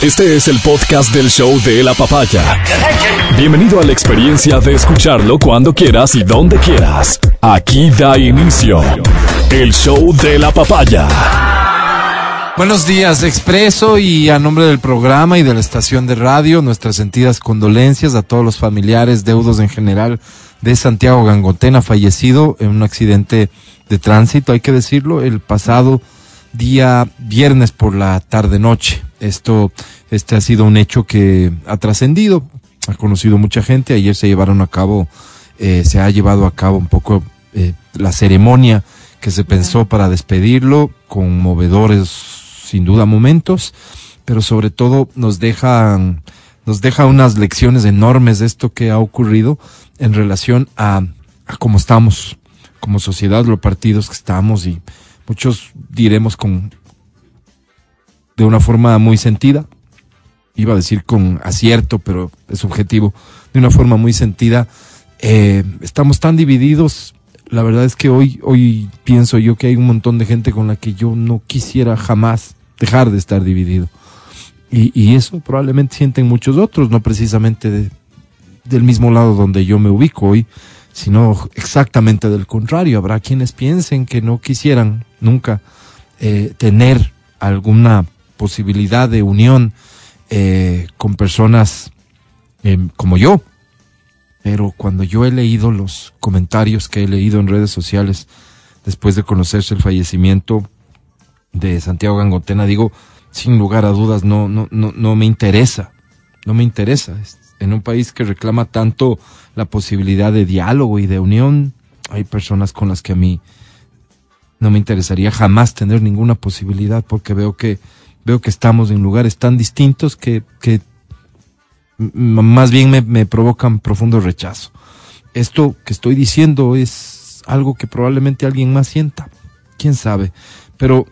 Este es el podcast del show de la papaya. Bienvenido a la experiencia de escucharlo cuando quieras y donde quieras. Aquí da inicio el show de la papaya. Buenos días, Expreso y a nombre del programa y de la estación de radio, nuestras sentidas condolencias a todos los familiares, deudos en general de Santiago Gangotena, fallecido en un accidente de tránsito, hay que decirlo, el pasado día viernes por la tarde-noche. Esto, este ha sido un hecho que ha trascendido, ha conocido mucha gente. Ayer se llevaron a cabo, eh, se ha llevado a cabo un poco eh, la ceremonia que se pensó para despedirlo, con movedores, sin duda, momentos, pero sobre todo nos dejan, nos deja unas lecciones enormes de esto que ha ocurrido en relación a, a cómo estamos como sociedad, los partidos que estamos y muchos diremos con de una forma muy sentida, iba a decir con acierto, pero es objetivo, de una forma muy sentida. Eh, estamos tan divididos, la verdad es que hoy, hoy pienso yo que hay un montón de gente con la que yo no quisiera jamás dejar de estar dividido. Y, y eso probablemente sienten muchos otros, no precisamente de, del mismo lado donde yo me ubico hoy, sino exactamente del contrario. Habrá quienes piensen que no quisieran nunca eh, tener alguna posibilidad de unión eh, con personas eh, como yo. Pero cuando yo he leído los comentarios que he leído en redes sociales después de conocerse el fallecimiento de Santiago Gangotena, digo, sin lugar a dudas, no, no, no, no me interesa, no me interesa. En un país que reclama tanto la posibilidad de diálogo y de unión, hay personas con las que a mí no me interesaría jamás tener ninguna posibilidad porque veo que veo que estamos en lugares tan distintos que, más bien me, me provocan profundo rechazo. Esto que estoy diciendo es algo que probablemente alguien más sienta, quién sabe, pero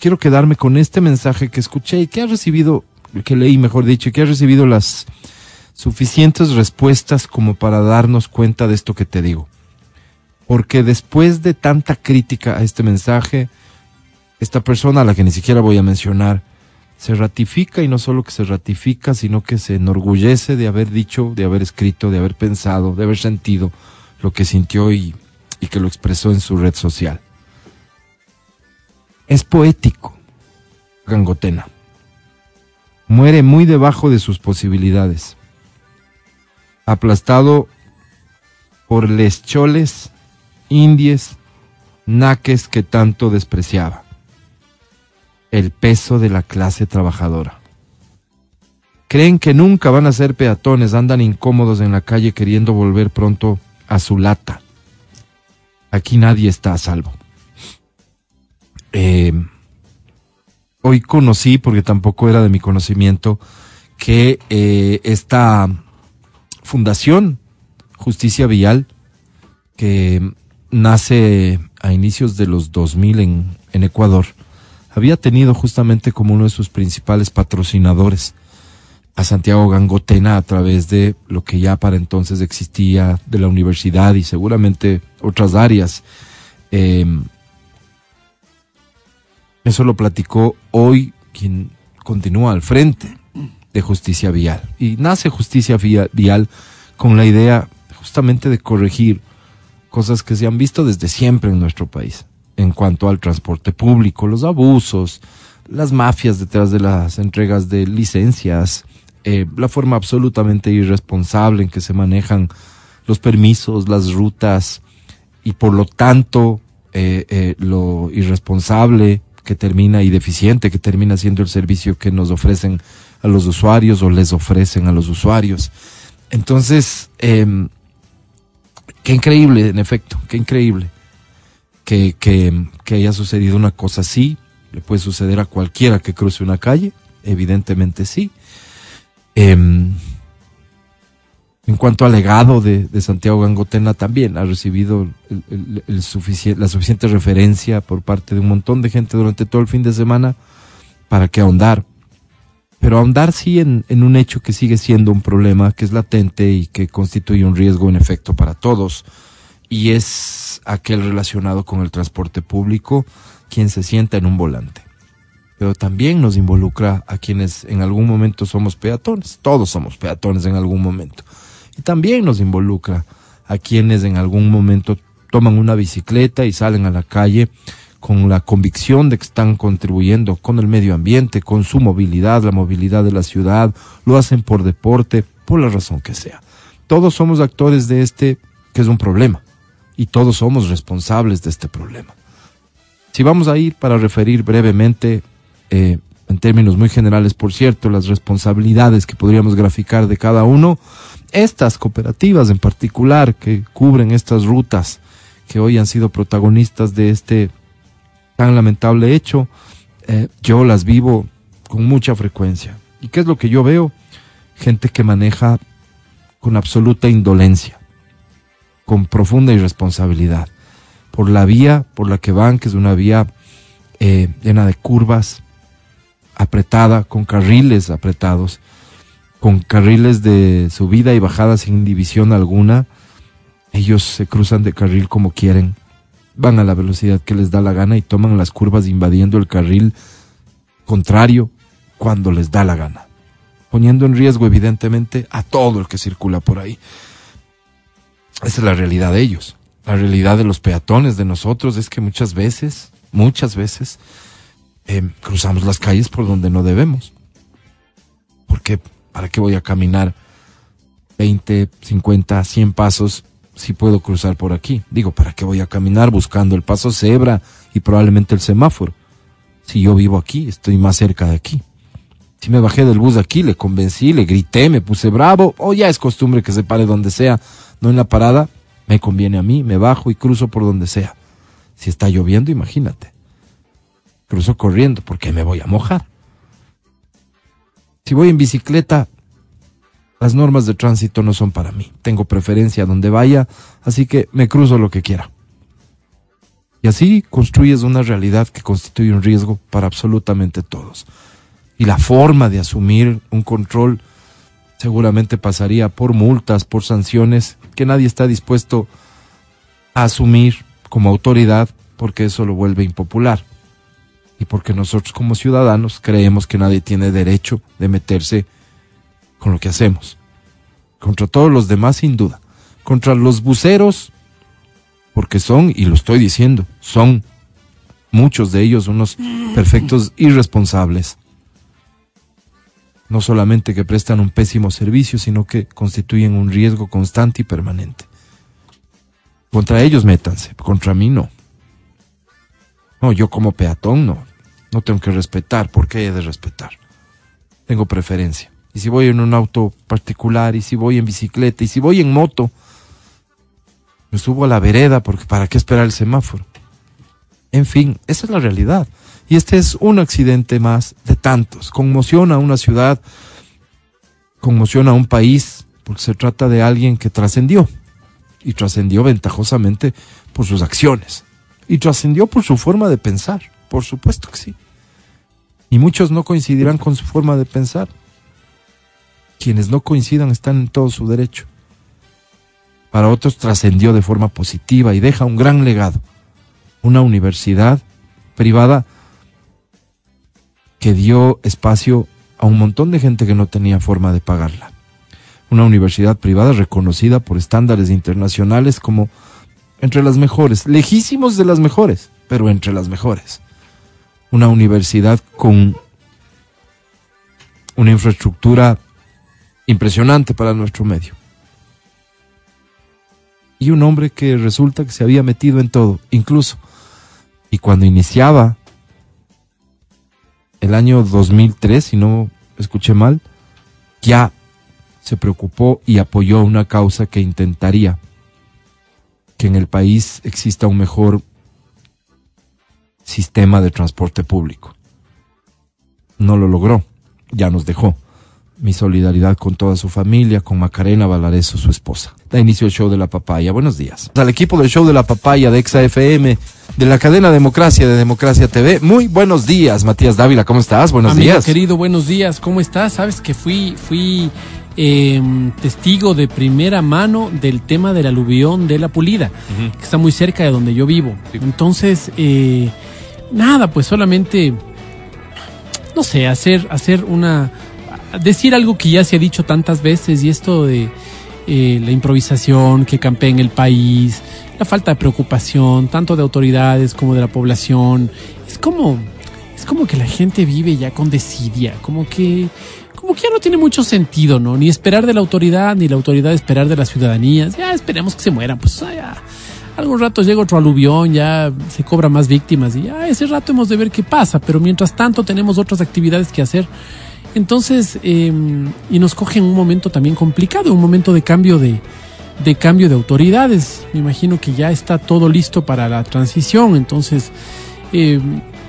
quiero quedarme con este mensaje que escuché y que ha recibido, que leí mejor dicho, que ha recibido las suficientes respuestas como para darnos cuenta de esto que te digo. Porque después de tanta crítica a este mensaje, esta persona a la que ni siquiera voy a mencionar, se ratifica y no solo que se ratifica, sino que se enorgullece de haber dicho, de haber escrito, de haber pensado, de haber sentido lo que sintió y, y que lo expresó en su red social. Es poético, Gangotena. Muere muy debajo de sus posibilidades. Aplastado por les choles, indies, naques que tanto despreciaba el peso de la clase trabajadora. Creen que nunca van a ser peatones, andan incómodos en la calle queriendo volver pronto a su lata. Aquí nadie está a salvo. Eh, hoy conocí, porque tampoco era de mi conocimiento, que eh, esta fundación, Justicia Vial, que nace a inicios de los 2000 en, en Ecuador, había tenido justamente como uno de sus principales patrocinadores a Santiago Gangotena a través de lo que ya para entonces existía de la universidad y seguramente otras áreas. Eh, eso lo platicó hoy quien continúa al frente de Justicia Vial. Y nace Justicia Vial con la idea justamente de corregir cosas que se han visto desde siempre en nuestro país en cuanto al transporte público, los abusos, las mafias detrás de las entregas de licencias, eh, la forma absolutamente irresponsable en que se manejan los permisos, las rutas y por lo tanto eh, eh, lo irresponsable que termina y deficiente que termina siendo el servicio que nos ofrecen a los usuarios o les ofrecen a los usuarios. Entonces, eh, qué increíble, en efecto, qué increíble que, que, haya sucedido una cosa así. Le puede suceder a cualquiera que cruce una calle, evidentemente sí. Eh, en cuanto al legado de, Santiago Gangotena, también ha recibido la suficiente referencia por parte de un montón de gente durante todo el fin de semana para que ahondar. Pero ahondar sí en, en un hecho que sigue siendo un problema, que es latente y que constituye un riesgo en efecto para todos y es aquel relacionado con el transporte público quien se sienta en un volante. pero también nos involucra a quienes en algún momento somos peatones. Todos somos peatones en algún momento. Y también nos involucra a quienes en algún momento toman una bicicleta y salen a la calle con la convicción de que están contribuyendo con el medio ambiente, con su movilidad, la movilidad de la ciudad, lo hacen por deporte, por la razón que sea. Todos somos actores de este, que es un problema, y todos somos responsables de este problema. Si vamos a ir para referir brevemente, eh, en términos muy generales, por cierto, las responsabilidades que podríamos graficar de cada uno, estas cooperativas en particular que cubren estas rutas que hoy han sido protagonistas de este tan lamentable hecho, eh, yo las vivo con mucha frecuencia. ¿Y qué es lo que yo veo? Gente que maneja con absoluta indolencia, con profunda irresponsabilidad, por la vía por la que van, que es una vía eh, llena de curvas, apretada, con carriles apretados, con carriles de subida y bajada sin división alguna. Ellos se cruzan de carril como quieren, van a la velocidad que les da la gana y toman las curvas invadiendo el carril contrario cuando les da la gana, poniendo en riesgo evidentemente a todo el que circula por ahí. Esa es la realidad de ellos. La realidad de los peatones, de nosotros, es que muchas veces, muchas veces, eh, cruzamos las calles por donde no debemos. Porque, ¿para qué voy a caminar 20, 50, 100 pasos si puedo cruzar por aquí. Digo, ¿para qué voy a caminar buscando el paso cebra y probablemente el semáforo? Si yo vivo aquí, estoy más cerca de aquí. Si me bajé del bus aquí, le convencí, le grité, me puse bravo, o ya es costumbre que se pare donde sea, no en la parada, me conviene a mí, me bajo y cruzo por donde sea. Si está lloviendo, imagínate. Cruzo corriendo porque me voy a mojar. Si voy en bicicleta, las normas de tránsito no son para mí. Tengo preferencia donde vaya, así que me cruzo lo que quiera. Y así construyes una realidad que constituye un riesgo para absolutamente todos. Y la forma de asumir un control seguramente pasaría por multas, por sanciones que nadie está dispuesto a asumir como autoridad porque eso lo vuelve impopular. Y porque nosotros como ciudadanos creemos que nadie tiene derecho de meterse con lo que hacemos. Contra todos los demás, sin duda. Contra los buceros, porque son, y lo estoy diciendo, son muchos de ellos unos perfectos irresponsables. No solamente que prestan un pésimo servicio, sino que constituyen un riesgo constante y permanente. Contra ellos métanse, contra mí no. No, yo como peatón no. No tengo que respetar. ¿Por qué he de respetar? Tengo preferencia y si voy en un auto particular, y si voy en bicicleta, y si voy en moto, me subo a la vereda porque para qué esperar el semáforo. En fin, esa es la realidad. Y este es un accidente más de tantos. Conmociona a una ciudad, conmociona a un país, porque se trata de alguien que trascendió. Y trascendió ventajosamente por sus acciones. Y trascendió por su forma de pensar. Por supuesto que sí. Y muchos no coincidirán con su forma de pensar quienes no coincidan están en todo su derecho. Para otros trascendió de forma positiva y deja un gran legado. Una universidad privada que dio espacio a un montón de gente que no tenía forma de pagarla. Una universidad privada reconocida por estándares internacionales como entre las mejores, lejísimos de las mejores, pero entre las mejores. Una universidad con una infraestructura impresionante para nuestro medio. Y un hombre que resulta que se había metido en todo, incluso. Y cuando iniciaba el año 2003, si no escuché mal, ya se preocupó y apoyó una causa que intentaría que en el país exista un mejor sistema de transporte público. No lo logró, ya nos dejó mi solidaridad con toda su familia, con Macarena Valareso, su esposa. Da inicio el show de la papaya. Buenos días. Al equipo del show de la papaya de Exa FM, de la cadena Democracia de Democracia TV. Muy buenos días, Matías Dávila. ¿Cómo estás? Buenos Amigo días. querido, buenos días. ¿Cómo estás? Sabes que fui, fui eh, testigo de primera mano del tema del aluvión de la Pulida, que está muy cerca de donde yo vivo. Entonces, eh, nada, pues solamente no sé, hacer, hacer una, decir algo que ya se ha dicho tantas veces y esto de eh, la improvisación que campea en el país, la falta de preocupación, tanto de autoridades como de la población, es como, es como que la gente vive ya con desidia, como que, como que ya no tiene mucho sentido, ¿no? Ni esperar de la autoridad, ni la autoridad esperar de la ciudadanía, ya esperemos que se mueran, pues ya algún rato llega otro aluvión, ya se cobra más víctimas y ya ese rato hemos de ver qué pasa, pero mientras tanto tenemos otras actividades que hacer. Entonces, eh, y nos coge en un momento también complicado, un momento de cambio de, de cambio de autoridades. Me imagino que ya está todo listo para la transición, entonces eh,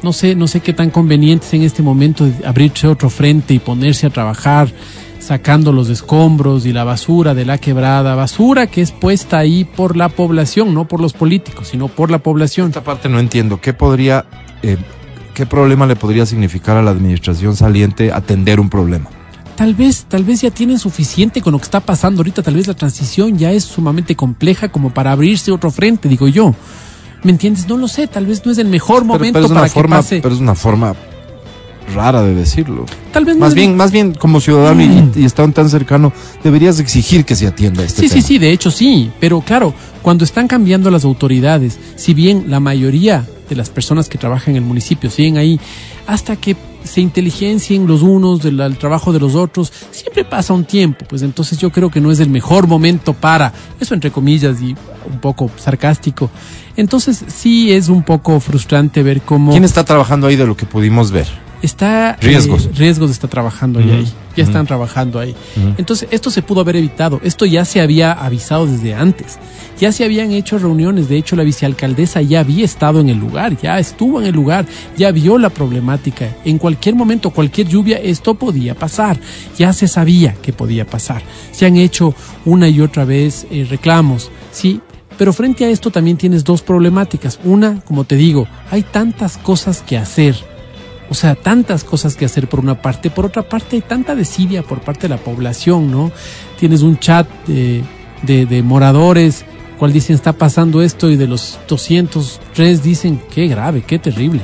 no sé, no sé qué tan conveniente es en este momento abrirse otro frente y ponerse a trabajar sacando los escombros y la basura de la quebrada, basura que es puesta ahí por la población, no por los políticos, sino por la población. Esta parte no entiendo. ¿Qué podría, eh, qué problema le podría significar a la administración saliente atender un problema? Tal vez, tal vez ya tienen suficiente con lo que está pasando ahorita, tal vez la transición ya es sumamente compleja como para abrirse otro frente, digo yo. ¿Me entiendes? No lo sé, tal vez no es el mejor momento pero, pero es una para forma, que pase. Pero es una forma rara de decirlo. Tal vez no Más es- bien, más bien como ciudadano y, y estando tan cercano, deberías exigir que se atienda este Sí, sí, sí, de hecho sí, pero claro, cuando están cambiando las autoridades, si bien la mayoría de las personas que trabajan en el municipio. Siguen ahí, hasta que se inteligencien los unos del trabajo de los otros, siempre pasa un tiempo, pues entonces yo creo que no es el mejor momento para, eso entre comillas y un poco sarcástico, entonces sí es un poco frustrante ver cómo ¿Quién está trabajando ahí de lo que pudimos ver? está eh, Riesgos. riesgos está trabajando ahí, ya están trabajando ahí. Entonces, esto se pudo haber evitado. Esto ya se había avisado desde antes. Ya se habían hecho reuniones. De hecho, la vicealcaldesa ya había estado en el lugar, ya estuvo en el lugar, ya vio la problemática. En cualquier momento, cualquier lluvia, esto podía pasar. Ya se sabía que podía pasar. Se han hecho una y otra vez eh, reclamos, sí. Pero frente a esto también tienes dos problemáticas. Una, como te digo, hay tantas cosas que hacer. O sea, tantas cosas que hacer por una parte, por otra parte hay tanta desidia por parte de la población, ¿no? Tienes un chat de, de, de moradores, cual dicen está pasando esto y de los 203 dicen qué grave, qué terrible.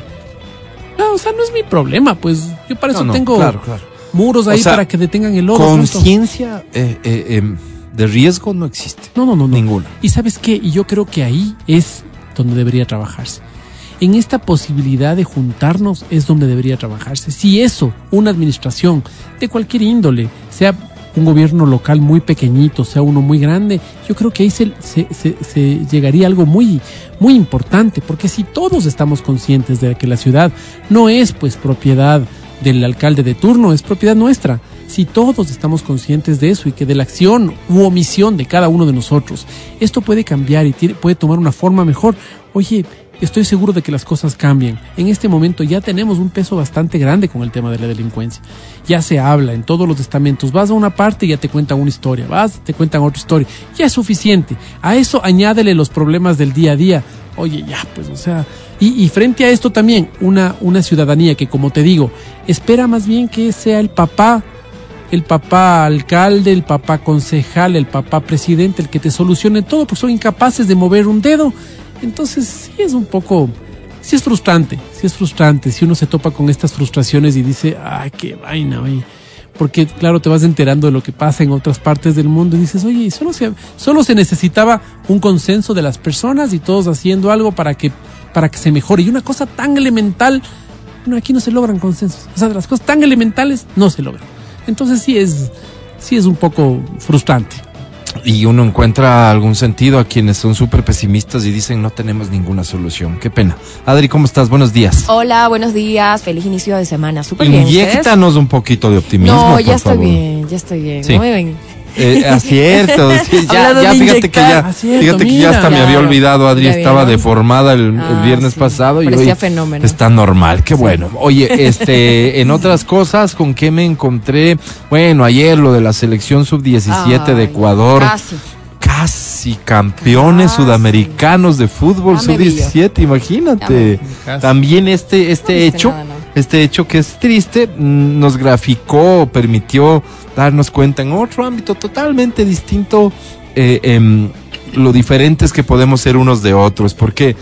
No, o sea, no es mi problema, pues yo para eso No, tengo claro, claro. muros ahí O sea, para que detengan el punto. Conciencia eh, eh, em, de riesgo no existe. No, no, no, no. Ninguna. Y sabes qué, y yo creo que ahí es donde debería trabajarse. En esta posibilidad de juntarnos es donde debería trabajarse. Si eso, una administración de cualquier índole, sea un gobierno local muy pequeñito, sea uno muy grande, yo creo que ahí se, llegaría a algo muy, muy importante, porque si todos estamos conscientes de que la ciudad no es pues propiedad del alcalde de turno, es propiedad nuestra. Si todos estamos conscientes de eso y que de la acción u omisión de cada uno de nosotros, esto puede cambiar y puede tomar una forma mejor. Oye, estoy seguro de que las cosas cambian. En este momento ya tenemos un peso bastante grande con el tema de la delincuencia. Ya se habla en todos los estamentos. Vas a una parte y ya te cuentan una historia. Vas, te cuentan otra historia. Ya es suficiente. A eso añádele los problemas del día a día. Oye, ya, pues, o sea, y, y frente a esto también, una, una ciudadanía que, como te digo, espera más bien que sea el papá el papá alcalde, el papá concejal, el papá presidente, el que te solucione todo, porque son incapaces de mover un dedo. Entonces, sí es un poco, sí es frustrante, sí es frustrante, si uno se topa con estas frustraciones y dice, ay, qué vaina, oye. Porque, claro, te vas enterando de lo que pasa en otras partes del mundo y dices, oye, solo se, solo se necesitaba un consenso de las personas y todos haciendo algo para que, para que se mejore. Y una cosa tan elemental, no, aquí no se logran consensos. O sea, las cosas tan elementales no se logran. Entonces sí es, sí es un poco frustrante. Y uno encuentra algún sentido a quienes son súper pesimistas y dicen no tenemos ninguna solución. Qué pena. Adri, ¿cómo estás? Buenos días. Hola, buenos días, feliz inicio de semana. Súper bien. Inyéctanos un poquito de optimismo. No, por ya estoy favor. bien, ya estoy bien. Sí. Me ven. Eh, acierto, sí, ya, ya de fíjate que ya, Acierto, fíjate que ya hasta me había olvidado, Adri ¿Ya estaba deformada el, el Ah, viernes sí. pasado y Parecía hoy fenómeno. está normal, qué bueno. Oye, este, en otras cosas, ¿con qué me encontré? Bueno, ayer lo de la selección sub-17 de Ay, Ecuador, Casi. casi campeones Casi. sudamericanos de fútbol Ya me sub-17, imagínate. Casi. También este, este No hecho. Este hecho que es triste, mm, nos graficó, permitió darnos cuenta en otro ámbito totalmente distinto, eh, em, lo diferentes que podemos ser unos de otros, porque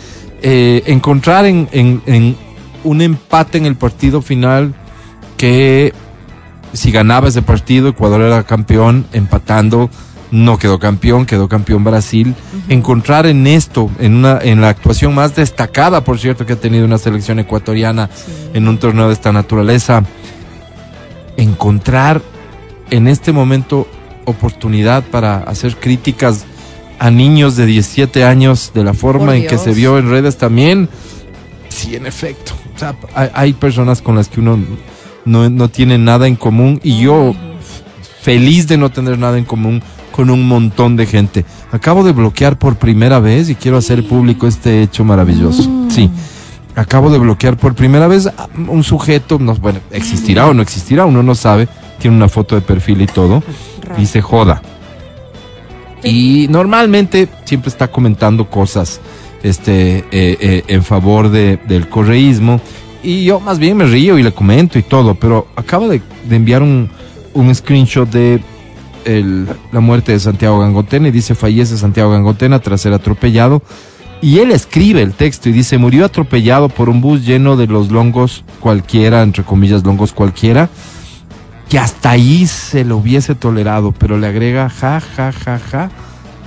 eh, encontrar en, en- un empate en el partido final que si ganaba ese partido, Ecuador era campeón, empatando, no quedó campeón, quedó campeón Brasil. Encontrar en esto, en una, en la actuación más destacada, por cierto, que ha tenido una selección ecuatoriana en un torneo de esta naturaleza, encontrar en este momento oportunidad para hacer críticas a niños de 17 años de la forma en que se vio en redes también. Sí, en efecto. O sea, hay, hay personas con las que uno no, no tiene nada en común y yo feliz de no tener nada en común con un montón de gente. Acabo de bloquear por primera vez y quiero hacer público este hecho maravilloso. Sí. Acabo de bloquear por primera vez a un sujeto, no, bueno, existirá o no existirá, uno no sabe, tiene una foto de perfil y todo, dice joda. Y normalmente siempre está comentando cosas este, eh, eh, en favor de, del correísmo. Y yo más bien me río y le comento y todo, pero acaba de, de enviar un, un screenshot de la muerte de Santiago Gangotena y dice fallece Santiago Gangotena tras ser atropellado. Y él escribe el texto y dice murió atropellado por un bus lleno de los longos cualquiera, entre comillas longos cualquiera, que hasta ahí se lo hubiese tolerado, pero le agrega ja, ja, ja, ja,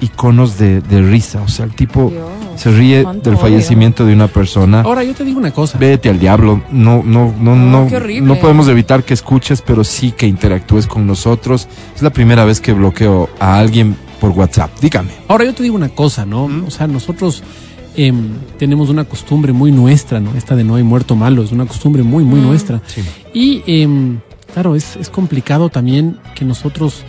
iconos de, de risa. O sea, el tipo Dios, se ríe del odio. fallecimiento de una persona. Ahora yo te digo una cosa. Vete al diablo. No, no, no, No, no. No podemos evitar que escuches, pero sí que interactúes con nosotros. Es la primera vez que bloqueo a alguien por WhatsApp. Dígame. Ahora yo te digo una cosa, ¿no? O sea, nosotros em, tenemos una costumbre muy nuestra, ¿no? Esta de no hay muerto malo, es una costumbre muy, muy nuestra. Y em, claro, es, es complicado también que nosotros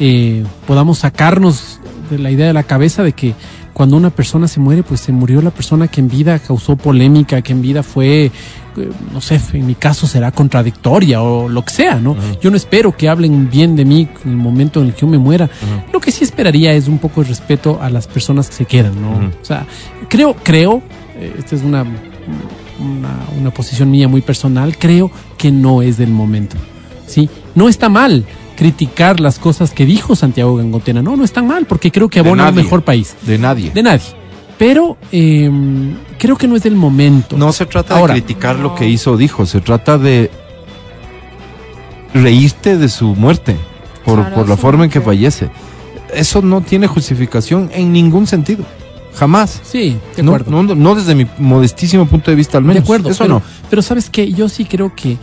eh, podamos sacarnos de la idea de la cabeza de que cuando una persona se muere, pues se murió la persona que en vida causó polémica, que en vida fue, eh, no sé, en mi caso será contradictoria o lo que sea, ¿no? Yo no espero que hablen bien de mí en el momento en el que yo me muera. Lo que sí esperaría es un poco de respeto a las personas que se quedan, ¿no? O sea, creo, creo, eh, esta es una, una, una posición mía muy personal, creo que no es del momento. ¿sí? No está mal criticar las cosas que dijo Santiago Gangotena, no, no está mal, porque creo que De abona un nadie. mejor país. De nadie. De nadie. Pero eh, creo que no es del momento. No se trata Ahora. de criticar lo que hizo o dijo, se trata de reírte de su muerte por, Claro, por la forma en que fallece. Eso no tiene justificación en ningún sentido. Jamás. Sí, de No, acuerdo. no, no desde mi modestísimo punto de vista al menos. De acuerdo. Eso pero, no. Pero sabes que yo sí creo que,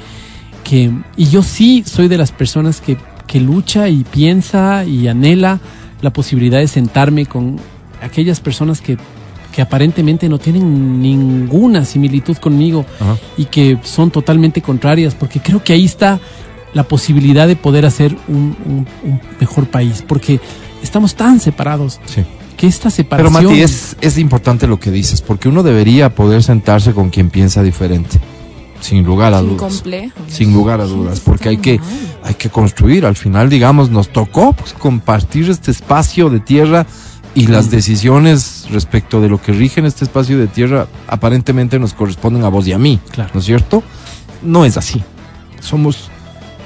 que, y yo sí soy de las personas que, que lucha y piensa y anhela la posibilidad de sentarme con aquellas personas que, que aparentemente no tienen ninguna similitud conmigo Ajá. y que son totalmente contrarias, porque creo que ahí está la posibilidad de poder hacer un, un- un mejor país, porque estamos tan separados Sí. que esta Pero separación... Mati, es, es importante lo que dices, porque uno debería poder sentarse con quien piensa diferente, sin lugar a Sin dudas. Sin lugar a dudas, porque hay que, hay que construir. Al final, digamos, nos tocó pues, compartir este espacio de tierra y las decisiones respecto de lo que rige en este espacio de tierra aparentemente nos corresponden a vos y a mí, Claro. ¿no es cierto? No es así. Somos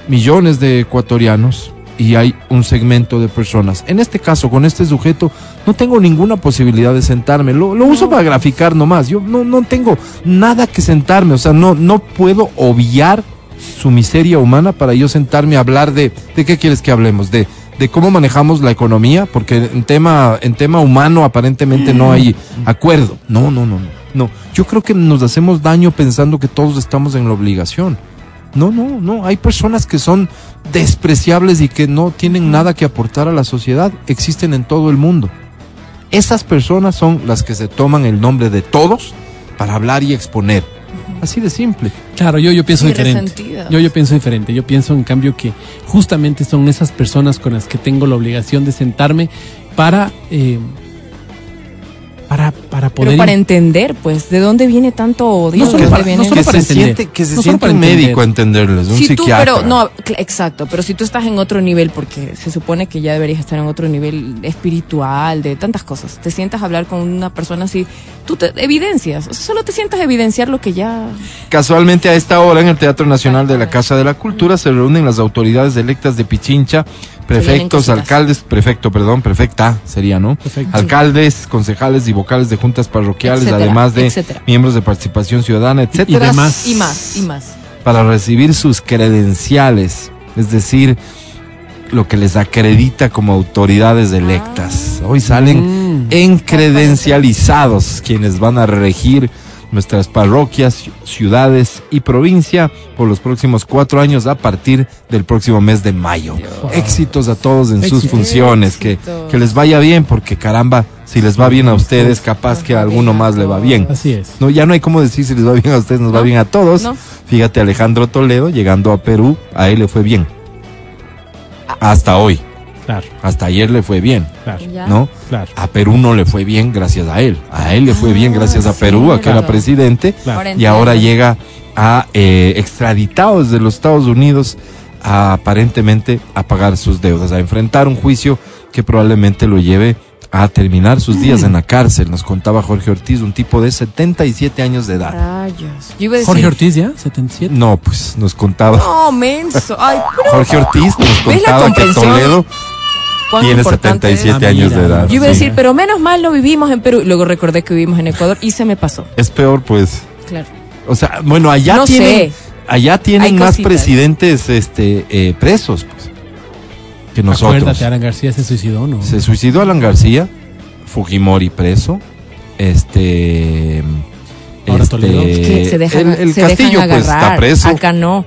millones de ecuatorianos y hay un segmento de personas. En este caso, con este sujeto, no tengo ninguna posibilidad de sentarme. Lo, lo uso para graficar nomás. Yo no, no tengo nada que sentarme. O sea, no, no puedo obviar su miseria humana para yo sentarme a hablar de... ¿De qué quieres que hablemos? De, de cómo manejamos la economía, porque en tema, en tema humano aparentemente no hay acuerdo. No, no, no, no. No, yo creo que nos hacemos daño pensando que todos estamos en la obligación. No, no, no. Hay personas que son despreciables y que no tienen nada que aportar a la sociedad. Existen en todo el mundo. Esas personas son las que se toman el nombre de todos para hablar y exponer. Así de simple. Claro, yo, yo pienso Sí, diferente. resentidas. Yo, yo pienso diferente. Yo pienso, en cambio, que justamente son esas personas con las que tengo la obligación de sentarme para, eh, para, para poder. Pero para entender, pues, ¿de dónde viene tanto odio? No ¿De solo dónde para- viene- no solo que para se entender. siente, que se No siente para un entender. médico a entenderles, un Si tú, psiquiatra. pero no, exacto, pero si tú estás en otro nivel, porque se supone que ya deberías estar en otro nivel espiritual, de tantas cosas, te sientas a hablar con una persona así, tú te evidencias, o sea, solo te sientas a evidenciar lo que ya... Casualmente a esta hora en el Teatro Nacional de la Casa de la Cultura se reúnen las autoridades electas de Pichincha, prefectos, alcaldes, prefecto, perdón, prefecta sería, ¿no? Perfecto. Alcaldes, concejales y vocales de juntas parroquiales, Etcétera, además de etcétera. miembros de participación ciudadana, etcétera. demás. Y más, y más. para recibir sus credenciales, es decir, lo que les acredita como autoridades electas. Hoy salen Mm. en credencializados quienes van a regir nuestras parroquias, ci- ciudades y provincia por los próximos cuatro años a partir del próximo mes de mayo. Éxitos a todos en sus funciones, que, que les vaya bien, porque caramba, si les va bien a ustedes, capaz que a alguno más le va bien. Así es. No, ya no hay cómo decir si les va bien a ustedes, nos va bien a todos. no. Fíjate, Alejandro Toledo, llegando a Perú, a él le fue bien. Hasta hoy, Claro, hasta ayer le fue bien, claro. ¿no? claro. A Perú no le fue bien gracias a él. A él le fue bien Ah, gracias a Perú, a que era presidente. claro. Y ahora llega a eh, extraditado desde los Estados Unidos a, aparentemente a pagar sus deudas, a enfrentar un juicio que probablemente lo lleve a terminar sus días en la cárcel, nos contaba Jorge Ortiz, un tipo de 77 años de edad. Rayos. Yo iba a decir. Jorge Ortiz ya, 77. No, pues nos contaba No, menso. Ay, pero Jorge Ortiz, nos ¿Ves la contaba que? Toledo tiene importante es. 77 Ah, años de edad. Yo iba a sí. decir, pero menos mal no vivimos en Perú. Luego recordé que vivimos en Ecuador y se me pasó. Es peor, pues. Claro. O sea, bueno, allá no tienen, sé. allá tienen Hay más cositas. presidentes este, eh, presos, pues, que nosotros. Acuérdate, Alan García se suicidó, ¿no? Se suicidó Alan García, Fujimori preso, este... Ahora este, Toledo. Es que se dejan, el, el se Castillo dejan pues está preso, Acá no.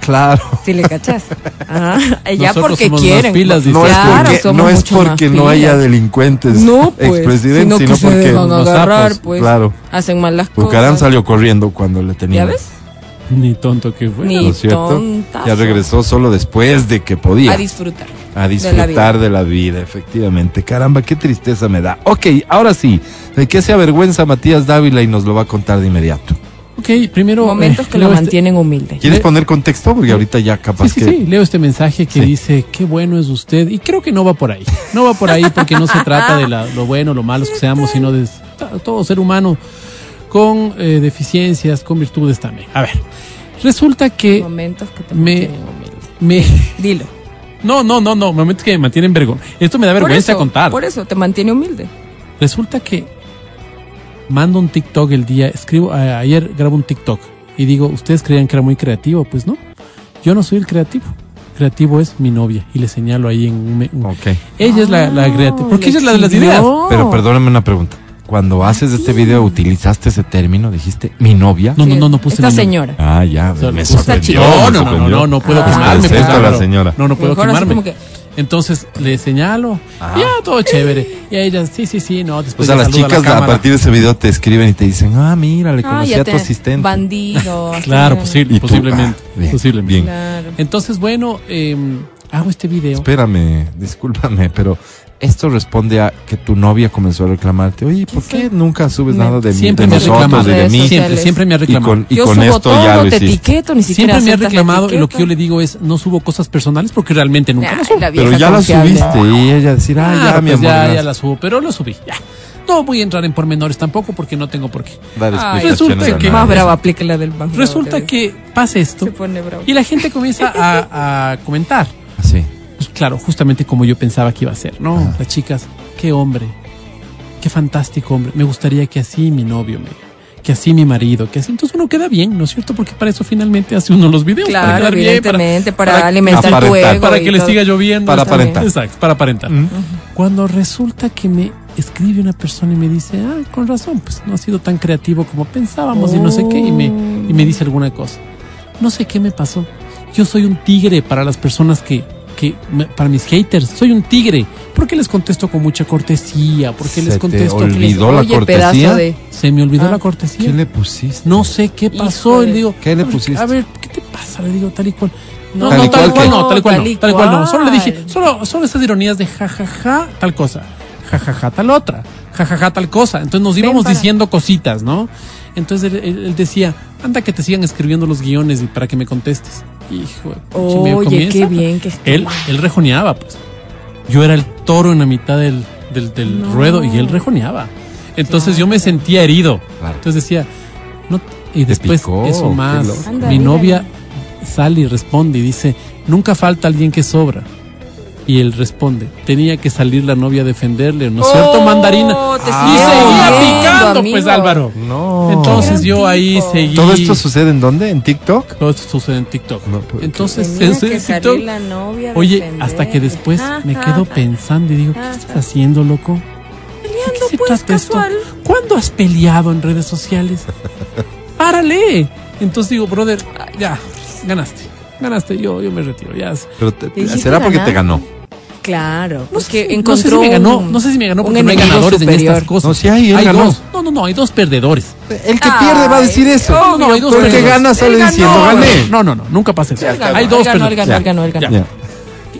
Claro. Si le cachas. Ajá. Nosotros porque somos más quieren. pilas. No es Claro, porque, somos no, es mucho más porque no haya delincuentes No, pues, expresidentes, sino sino, porque dejan los agarrar, pues. claro. Hacen mal las Bucarán cosas. salió corriendo cuando le tenían. ¿Ya ves? Ni tonto que fue. Ni ¿no cierto? Ya regresó solo después de que podía. A disfrutar. A disfrutar de la, vida, efectivamente. Caramba, qué tristeza me da. Ok, ahora sí, ¿de qué se avergüenza Matías Dávila y nos lo va a contar de inmediato? Ok, primero. Momentos eh, que lo este- mantienen humilde. ¿Quieres Le- poner contexto? Porque ahorita ya capaz Sí, sí, que... sí, leo este mensaje que Sí. dice, qué bueno es usted. Y creo que no va por ahí. No va por ahí porque no se trata de la- lo bueno, lo malos que seamos, sino de todo ser humano con eh, deficiencias, con virtudes también. A ver, resulta que Momentos que te me- mantienen humilde. me... Dilo. No, no, no, no, momentos que me mantienen vergüenza. Esto me da Por vergüenza eso, contar. Por eso, te mantiene humilde. Resulta que mando un TikTok el día, escribo, a- ayer grabo un TikTok y digo, ustedes creían que era muy creativo, pues no, yo no soy el creativo. Creativo es mi novia y le señalo ahí en un... me- un- Ok, Ella es la, la Ah, creativa, porque ella es la de las ideas. pero perdóname una pregunta. Cuando haces este video, ¿utilizaste ese término? ¿Dijiste mi novia? No, no, no, no puse Esta mi señora. Ah, ya, me sorprendió. No, me no, no, no, sorprendió. no, no puedo Ah. quemarme. Pues, a la claro. señora. No, no puedo Mejor así quemarme. como que- Entonces le señalo. Ya, todo chévere. Y a ella, sí, sí, sí, no. O Después sea, ya las chicas la a, partir de ese video te escriben y te dicen, ah, mira, le Ah, conocí a tu te- asistente. Bandido. Claro, posible, posiblemente. ah, bien, posiblemente. bien. Claro. Entonces, bueno, eh, hago este video. Espérame, discúlpame, pero esto responde a que tu novia comenzó a reclamarte. Oye, ¿por ¿Qué nunca subes Me- nada de, mí, Siempre de me ha nosotros reclamado. y de Redes mí? Siempre, me ha Y reclamado. con, y Yo con subo esto todo, ya lo te hiciste. etiqueto, ni siquiera Siempre me ha reclamado y lo que yo le digo es, no subo cosas personales porque realmente nunca Ay, las subo. la Pero ya la confiable. subiste y ella decir, ah, Claro, ya, mi pues amor. ya, ya la subo, pero lo subí, ya. No voy a entrar en pormenores tampoco porque no tengo por qué. Dar Ay, resulta que-. Más brava aplique la del banco. Resulta que pasa esto Se pone bravo. y la gente comienza a, a comentar. Así. Claro, justamente como yo pensaba que iba a ser. No, Ajá. las chicas, qué hombre, qué fantástico hombre. Me gustaría que así mi novio me, que así mi marido, que así. Entonces uno queda bien, ¿no es cierto? Porque para eso finalmente hace uno los videos. para Claro, quedar bien, para- evidentemente, para, para alimentar tu aparentar. ego. para que le todo. siga lloviendo. Para aparentar. Exacto, para aparentar. Mm. Cuando resulta que me escribe una persona y me dice, ah, con razón, pues no ha sido tan creativo como pensábamos y no sé qué, y me, y me dice alguna cosa. No sé qué me pasó. Yo soy un tigre para las personas que, que para mis haters, soy un tigre. Porque les contesto con mucha cortesía, porque Se les te contesto que les- olvidó la Oye, cortesía. pedazo de... se me olvidó Ah. la cortesía. ¿Qué le pusiste? No sé qué pasó. Híjole. Y le digo, ¿Qué le "A ver, pusiste? A ver, ¿qué te pasa? Le digo, tal y cual. No, Tal no, y tal cual no, tal y cual Tal no, tal cual no. Solo le dije, solo, solo esas ironías de jajaja, tal cosa, jajaja, tal otra, jajaja, tal cosa. Entonces nos íbamos diciendo cositas, ¿no? Entonces él, él- él decía, anda que te sigan escribiendo los guiones y para que me contestes. Hijo, Oye, comienza- qué bien que está. Él, él rejoneaba, pues. Yo era el toro en la mitad del, del, del No. ruedo y él rejoneaba. Entonces Claro. yo me sentía herido. Claro. Entonces decía, no, y después picó, eso más. Anda, mi dígale. novia sale y responde y dice, nunca falta alguien que sobra. Y él responde, tenía que salir la novia a defenderle, ¿no es cierto, Oh, mandarina? te y seguía picando, amigo. pues Álvaro. No. Entonces yo ahí tipo. seguí. ¿Todo esto sucede en dónde? ¿En TikTok? Todo esto sucede en TikTok. No, pues, Entonces, Tenía en que TikTok, salir la novia a Oye, hasta que después me quedo pensando y digo, ¿qué estás haciendo, loco? ¿De Peleando, qué se pues, trata esto? casual. ¿Cuándo has peleado en redes sociales? ¡Párale! Entonces digo, brother, ya, ganaste. Ganaste, yo, yo me retiro. Ya. Pero te- ¿Te dijiste será porque te ganó. Claro, No porque sé, no sé encontró si me ganó, un- no sé si me ganó porque no hay ganadores en superior. estas cosas. No, sí hay, él hay ganó. dos. No, no, no, hay dos perdedores. El que Ay, pierde va a decir eso. No, no, hay dos Pero el que gana sale Él diciendo, gané. No, no, no, nunca pasa eso. Él ganó, Hay él dos ganó, él ganó, perdedores. él ganó, él ganó.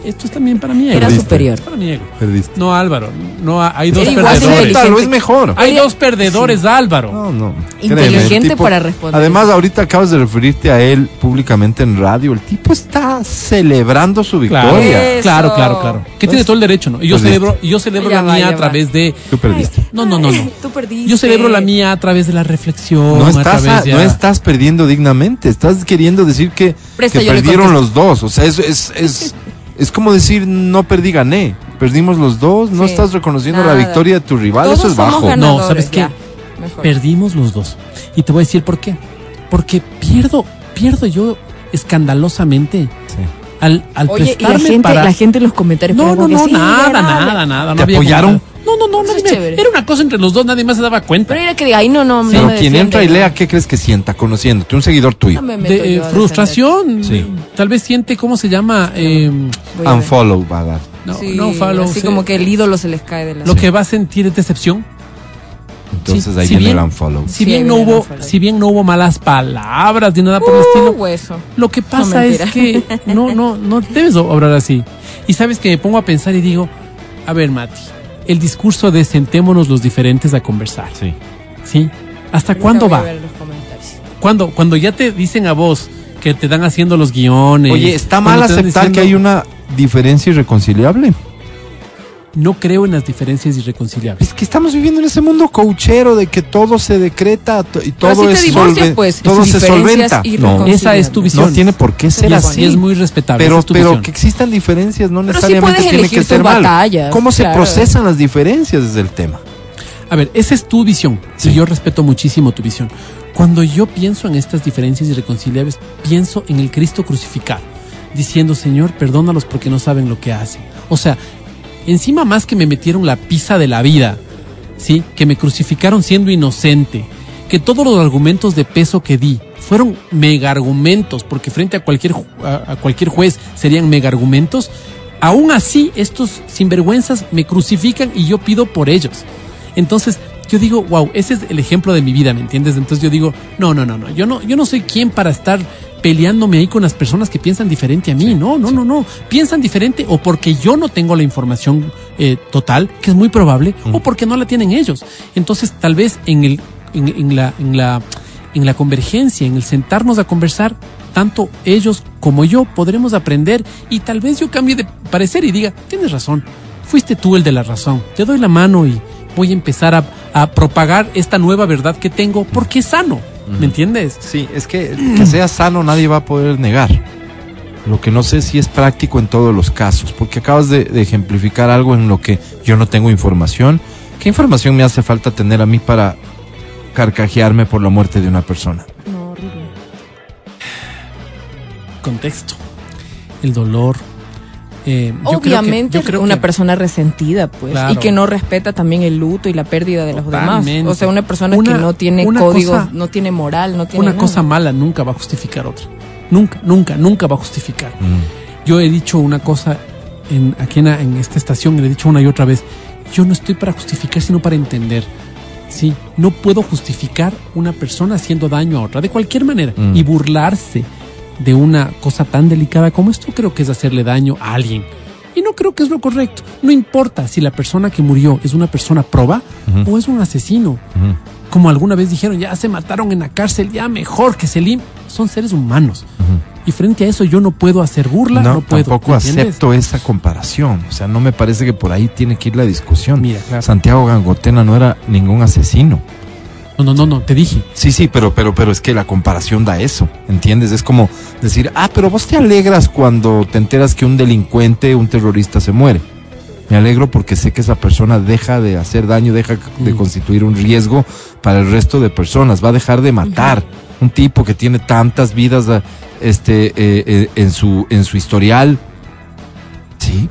Esto es también para ego. Era Perdiste. superior. Para mi ego. perdiste. No, Álvaro, no hay dos Era perdedores. es mejor. Hay dos perdedores, Álvaro. No, no. Inteligente Créeme, para responder. Además, ahorita acabas de referirte a él públicamente en radio. El tipo está celebrando su Claro, victoria. Eso. claro, claro, claro. Que tiene todo el derecho, ¿no? Y yo Perdiste. celebro, yo celebro Ya la va, mía a va. través de. Tú perdiste. No, no, no, no. Tú perdiste. Yo celebro la mía a través de la reflexión. No estás, a- no estás perdiendo dignamente. Estás queriendo decir que, Presta, perdieron los dos. O sea, es, es, es, es como decir no perdí, gané. Perdimos los dos. No Sí. estás reconociendo Nada. la victoria de tu rival. Todos Eso es bajo. No, ¿sabes qué? Mejor. Perdimos los dos. Y te voy a decir por qué. Porque pierdo, pierdo yo escandalosamente Sí. al, al Oye, y la prestarme gente, para. la gente en los comentarios. No, no, no, nada, ganable. nada, nada. ¿Te no apoyaron? No, no, no, nadie es me- chévere. Era una cosa entre los dos, nadie más se daba cuenta. Pero era que diga, ay, no, no, no Pero me quien defiende, entra y no. lea, ¿qué crees que sienta conociéndote? Un seguidor tuyo. No De eh, frustración. Sí. Tal vez siente, ¿cómo se llama? Eh. Unfollow va a dar. no, Sí, no follow. Así sí. como que el ídolo se les cae de la Lo que va a sentir es decepción. Entonces Sí, ahí si viene bien- el unfollow. Si Sí, bien no el hubo, unfollow. si bien no hubo malas palabras ni nada por el Uh, estilo, hueso. Lo que pasa mentira. es que no, no, no debes obrar así. Y sabes que me pongo a pensar y digo, a ver, Mati, el discurso de sentémonos los diferentes a conversar, Sí. ¿sí? ¿Hasta Ahorita cuándo va? ver los comentarios. Cuando, cuando ya te dicen a vos que te dan haciendo los guiones. Oye, ¿está mal aceptar que hay una diferencia irreconciliable? No creo en las diferencias irreconciliables. Es que estamos viviendo en ese mundo coachero de que todo se decreta y todo si es pues, todo se solventa. No. Esa es tu visión. no tiene por qué ser Y es- así. y es muy respetable. pero, esa es tu pero visión. que existan diferencias no sí necesariamente tiene que ser mal. ¿Cómo se claro. procesan las diferencias desde el tema? A ver, esa es tu visión. Sí. Y yo respeto muchísimo tu visión. Cuando yo pienso en estas diferencias irreconciliables, pienso en el Cristo crucificado, diciendo, Señor, perdónalos porque no saben lo que hacen. O sea, encima más que me metieron la pizza de la vida, ¿sí? Que me crucificaron siendo inocente, que todos los argumentos de peso que di fueron mega argumentos, porque frente a cualquier, cualquier juez serían mega argumentos, aún así estos sinvergüenzas me crucifican y yo pido por ellos. Entonces, yo digo, wow, ese es el ejemplo de mi vida, ¿me entiendes? Entonces yo digo, no, no, no, no, yo no, yo no soy quien para estar peleándome ahí con las personas que piensan diferente a mí. no, no, no, no. Piensan diferente o porque yo no tengo la información eh, total, que es muy probable, o porque no la tienen ellos. Entonces, tal vez en el, en, en la, en la, en la convergencia, en el sentarnos a conversar, tanto ellos como yo podremos aprender y tal vez yo cambie de parecer y diga, tienes razón, fuiste tú el de la razón, te doy la mano y voy a empezar a, a propagar esta nueva verdad que tengo porque es sano, ¿me entiendes? Sí, es que que sea sano nadie va a poder negar. Lo que no sé si es práctico en todos los casos, porque acabas de, de ejemplificar algo en lo que yo no tengo información. ¿Qué información me hace falta tener a mí para carcajearme por la muerte de una persona? No, horrible. Contexto, el dolor. Eh, yo creo que- Obviamente yo creo una que- persona resentida, pues, Claro. y que no respeta también el luto y la pérdida de los demás. O sea, una persona Una- que no tiene códigos, cosa- no tiene moral, no tiene una nada. cosa mala nunca va a justificar otra. Nunca, nunca, nunca va a justificar. Yo he dicho una cosa en, aquí en, en esta estación, y le he dicho una y otra vez, yo no estoy para justificar, sino para entender. Sí, no puedo justificar una persona haciendo daño a otra, de cualquier manera, Mm. y burlarse de una cosa tan delicada como esto, creo que es hacerle daño a alguien. Y no creo que es lo correcto. No importa si la persona que murió es una persona proba o es un asesino. Como alguna vez dijeron, ya se mataron en la cárcel, ya mejor que se lim. Son seres humanos. Y frente a eso yo no puedo hacer burla, no, No, puedo. tampoco acepto esa comparación. O sea, no me parece que por ahí tiene que ir la discusión. Mira, claro. Santiago Gangotena no era ningún asesino. No, no, no, no, te dije. Sí, sí, pero, pero, pero es que la comparación da eso, ¿entiendes? Es como decir, ah, pero vos te alegras cuando te enteras que un delincuente, un terrorista se muere. Me alegro porque sé que esa persona deja de hacer daño, deja de Mm. constituir un riesgo para el resto de personas, va a dejar de matar. Un tipo que tiene tantas vidas ah, este, eh, eh, en, su, en su historial, sí.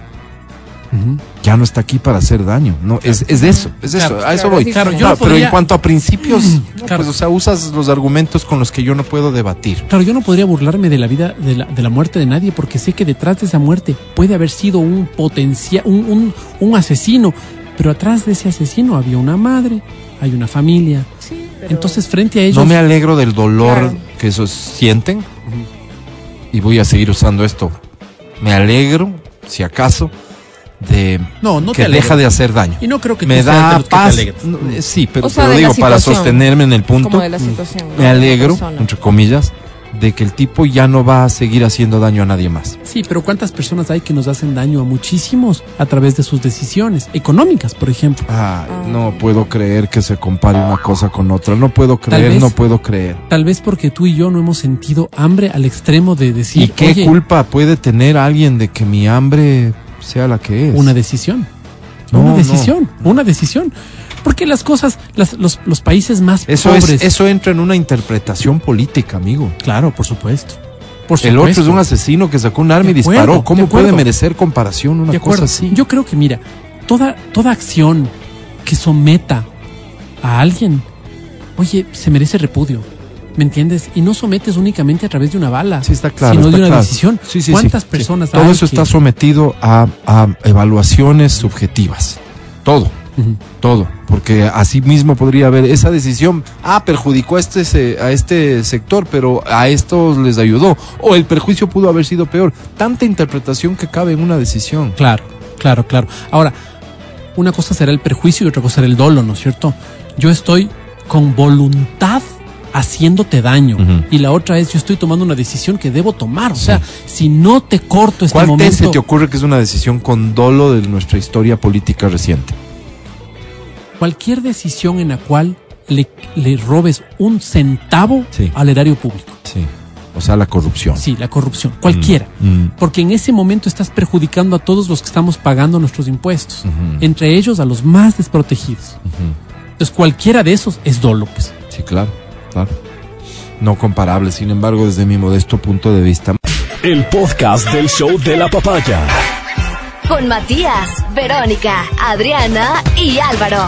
Ya no está aquí para hacer daño. No, es, es de eso, es eso, Claro, a eso voy. sí, claro, yo Claro, no pero en cuanto a principios, no, Claro. pues, o sea, usas los argumentos con los que yo no puedo debatir. Claro, yo no podría burlarme de la vida, de la, de la muerte de nadie, porque sé que detrás de esa muerte puede haber sido un potencial, un, un, un asesino, pero atrás de ese asesino había una madre, hay una familia. Sí, pero- Entonces, frente a ellos, No me alegro del dolor Claro. que esos sienten y voy a seguir usando esto. Me alegro, si acaso, de no, no que te deja de hacer daño. Y no creo que Me da los que te paz. No, eh, sí, pero, O sea, pero digo, para sostenerme en el punto, como de la situación. ¿no? me alegro, entre comillas, de que el tipo ya no va a seguir haciendo daño a nadie más. Sí, pero ¿cuántas personas hay que nos hacen daño a muchísimos a través de sus decisiones económicas, por ejemplo? Ay, no puedo creer que se compare una cosa con otra. No puedo creer, vez- no puedo creer. Tal vez porque tú y yo no hemos sentido hambre al extremo de decir, ¿Y qué oye, culpa puede tener alguien de que mi hambre sea la que es? una decisión. No, una no. decisión, una decisión. Porque las cosas, las- los, los países más Eso, pobres. es, eso entra en una interpretación política, amigo. Claro, por supuesto. Por El otro es supuesto. un asesino que sacó un arma y disparó. ¿Cómo puede merecer comparación una cosa así? Yo creo que, mira, toda, toda acción que someta a alguien, oye, se merece repudio. ¿Me entiendes? Y no sometes únicamente a través de una bala, Sí, está claro. sino está de una claro. decisión. Sí, sí, ¿Cuántas personas Todo hay eso que- está sometido a, a evaluaciones subjetivas. Todo. Todo, porque así mismo podría haber esa decisión, ah, perjudicó a este, a este sector, pero a estos les ayudó, o el perjuicio pudo haber sido peor. Tanta interpretación que cabe en una decisión. Claro, claro, claro. Ahora, una cosa será el perjuicio y otra cosa será el dolo, ¿no es cierto? Yo estoy con voluntad haciéndote daño y la otra es yo estoy tomando una decisión que debo tomar. O sea, si no te corto este ¿Cuál momento, se te ocurre que es una decisión con dolo de nuestra historia política reciente? cualquier decisión en la cual le, le robes un centavo Sí. al erario público. Sí. O sea, la corrupción. Sí, la corrupción, cualquiera. Mm. Porque en ese momento estás perjudicando a todos los que estamos pagando nuestros impuestos, entre ellos a los más desprotegidos. Entonces cualquiera de esos es dolo, pues. Sí, claro, claro. No comparable, sin embargo, desde mi modesto punto de vista. El podcast del show de la papaya. Con Matías, Verónica, Adriana y Álvaro.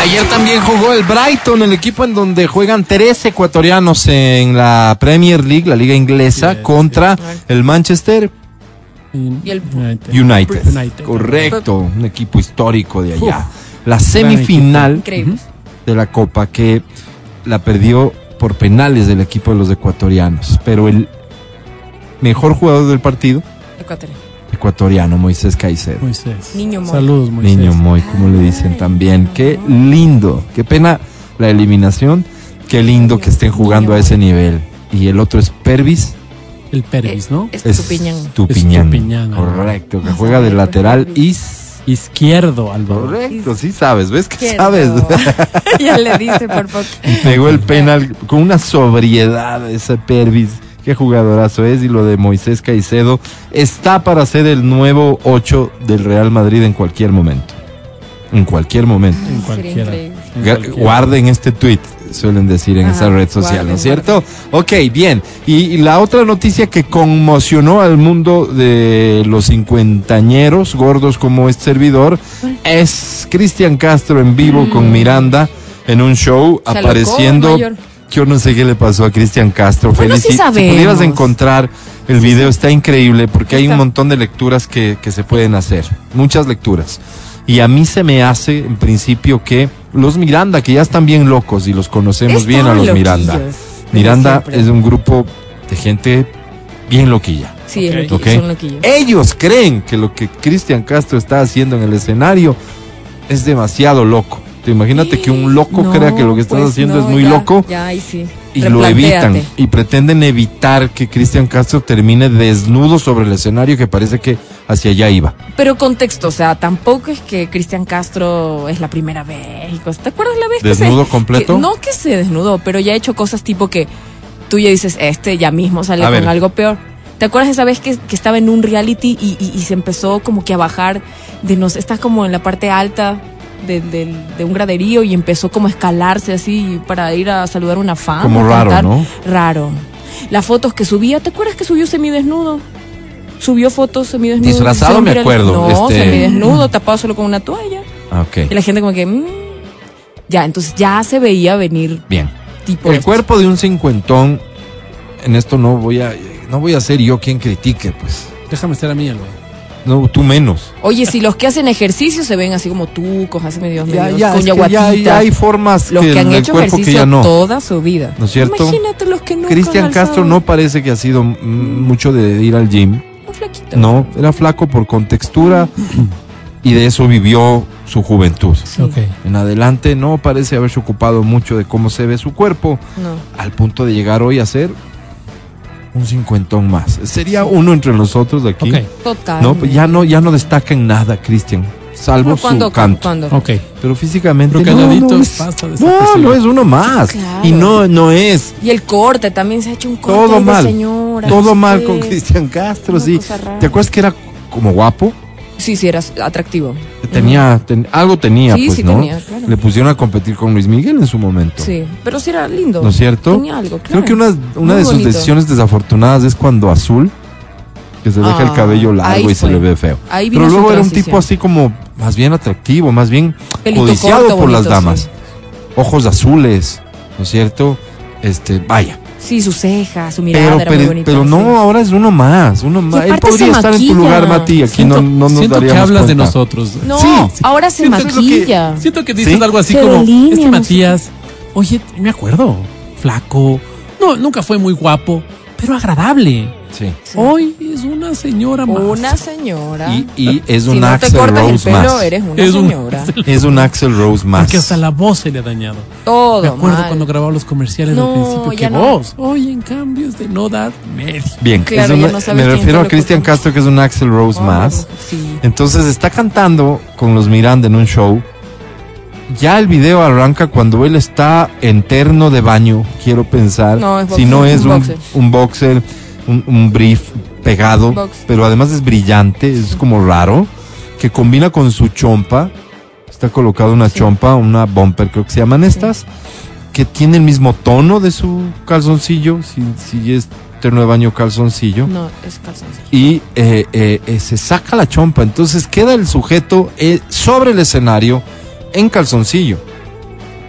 Ayer también jugó el Brighton, el equipo en donde juegan tres ecuatorianos en la Premier League, la liga inglesa, contra el Manchester Y el- United. United. Correcto, un equipo histórico de allá. Uf. La semifinal Increíble. De la Copa que la perdió por penales del equipo de los ecuatorianos, pero el mejor jugador del partido Ecuatoriano. ecuatoriano, Moisés Caicedo. Moisés. Niño Moy. Saludos, Moisés. Niño Moy, como le dicen también. Qué lindo. Qué pena la eliminación. Qué lindo que estén jugando a ese nivel. Y el otro es Pervis El Pervis, ¿no? Es. Estupiñán. Estupiñán, Correcto, que juega de lateral y... Izquierdo, Álvaro. Correcto, sí sabes, ¿ves que sabes? ya le dice por poco. Y pegó el penal con una sobriedad ese Pervis. Qué jugadorazo es. Y lo de Moisés Caicedo está para ser el nuevo 8 del Real Madrid en cualquier momento. En cualquier momento. En Sería cualquiera. increíble. En Ga- cualquiera. Suelen este tweet, suelen decir en Ajá, esa red social, ¿no es cierto? Ok, bien. Y, y la otra noticia que conmocionó al mundo de los cincuentañeros, gordos como este servidor, es Cristian Castro en vivo con Miranda en un show Se apareciendo. Yo no sé qué le pasó a Cristian Castro. Bueno, sí Felici- si pudieras encontrar el video, está increíble porque hay un montón de lecturas que, que se pueden hacer. Muchas lecturas. Y a mí se me hace, en principio, que los Miranda, que ya están bien locos y los conocemos bien a los Miranda. Miranda siempre. es un grupo de gente bien loquilla. Sí, es loquillo, son loquillos. Ellos creen que lo que Cristian Castro está haciendo en el escenario es demasiado loco. Te imagínate que un loco No, crea que lo que estás pues haciendo no, es muy ya, loco Ya, ahí sí. y lo evitan y pretenden evitar que Cristian Castro termine desnudo sobre el escenario que parece que hacia allá iba. Pero contexto, o sea, tampoco es que Cristian Castro es la primera vez. ¿Te acuerdas la vez que se- ¿Desnudo completo? que- no que se desnudó, pero ya ha hecho cosas tipo que tú ya dices, este ya mismo sale A con ver. algo peor. ¿Te acuerdas esa vez que, que estaba en un reality y, y- y se empezó como que a bajar de nos, está como en la parte alta de un graderío y empezó como a escalarse así para ir a saludar a una fan? Como raro, cantar? ¿no? Raro. Las fotos que subía, ¿te acuerdas que subió semidesnudo? Subió fotos semidesnudo. Disfrazado, me acuerdo, No, este- semidesnudo, tapado solo con una toalla. Ah, ok. Y la gente como que... mm, ya, entonces ya se veía venir Bien. tipo... El esto. cuerpo de un cincuentón, en esto no voy a, no voy a ser yo quien critique, pues. Déjame ser a mí, Álvaro. No, tú menos. Oye, si los que hacen ejercicio se ven así como tucos, así medios, Ya, medios ya, con es que ya, ya hay formas los que, han hecho que ejercicio ya no. toda su vida. ¿No es cierto? Imagínate los que nunca Cristian Castro no parece que ha sido mm, mucho de ir al gym. un flaquito. No, era flaco por contextura y de eso vivió su juventud. Sí. En adelante no parece haberse ocupado mucho de cómo se ve su cuerpo, No. al punto de llegar hoy a ser un cincuentón más. Sería uno entre nosotros de aquí. Ok. Total. No, pues ya no, ya no destaca en nada, Cristian, salvo ¿Cuándo, su canto. cuándo? Ok. Pero físicamente Pero no, no es, pasa no, no es uno más. Claro. Y no, no es Y el corte también se ha hecho un corte todo de mal. señora. todo mal con Cristian Castro, Una sí. ¿Te acuerdas que era como guapo? Sí, sí, era atractivo. Tenía, ten- algo tenía, Sí, pues, sí ¿no? tenía, claro. Le pusieron a competir con Luis Miguel en su momento. Sí, pero sí era lindo. ¿No es cierto? Tenía algo, claro. Creo que una, una de sus bonito. decisiones desafortunadas es cuando Azul, que se deja el Ah, cabello largo y se le ve feo. Ahí Pero luego era un tipo así como más bien atractivo, más bien Pelito codiciado corto, por las damas. sí. Ojos azules, ¿no es cierto? Este, vaya. Sí, su ceja, su mirada Pero, era muy pero, bonita. pero no, sí. ahora es uno más, uno más. Él podría estar en tu lugar, Mati, aquí Siento, no, no nos siento que daríamos hablas de nosotros. No, Sí. ahora se Siento que- maquilla. Siento que dices ¿Sí? algo así como, este no sé. Matías, oye, me acuerdo, flaco, no, nunca fue muy guapo, pero agradable. Sí. Sí. Hoy es una señora más. Una señora. Y, y es si un no te Axel cortas Rose el pelo, más. eres una Es un- señora. Es un Axel Rose más. Porque hasta la voz se le ha dañado. Todo Me acuerdo mal. cuando grababa los comerciales No, al principio. ya ¿Qué no. voz? Hoy, en cambio, es de no dar medio. Bien, Claro, una- me refiero a Cristian. Castro, que es un Axel Rose Oh, más. Sí. Entonces está cantando con los Miranda en un show. Ya el video arranca cuando él está en terno de baño, quiero pensar. No, es si no boxer, es un un, boxer. Un un, brief pegado, pero además es brillante, es como raro, que combina con su chompa. Está colocado una Sí. chompa, una bumper, creo que se llaman estas, que tiene el mismo tono de su calzoncillo, si, si es terno de baño calzoncillo No, es calzoncillo. y eh, eh, eh, se saca la chompa. Entonces queda el sujeto eh, sobre el escenario en calzoncillo.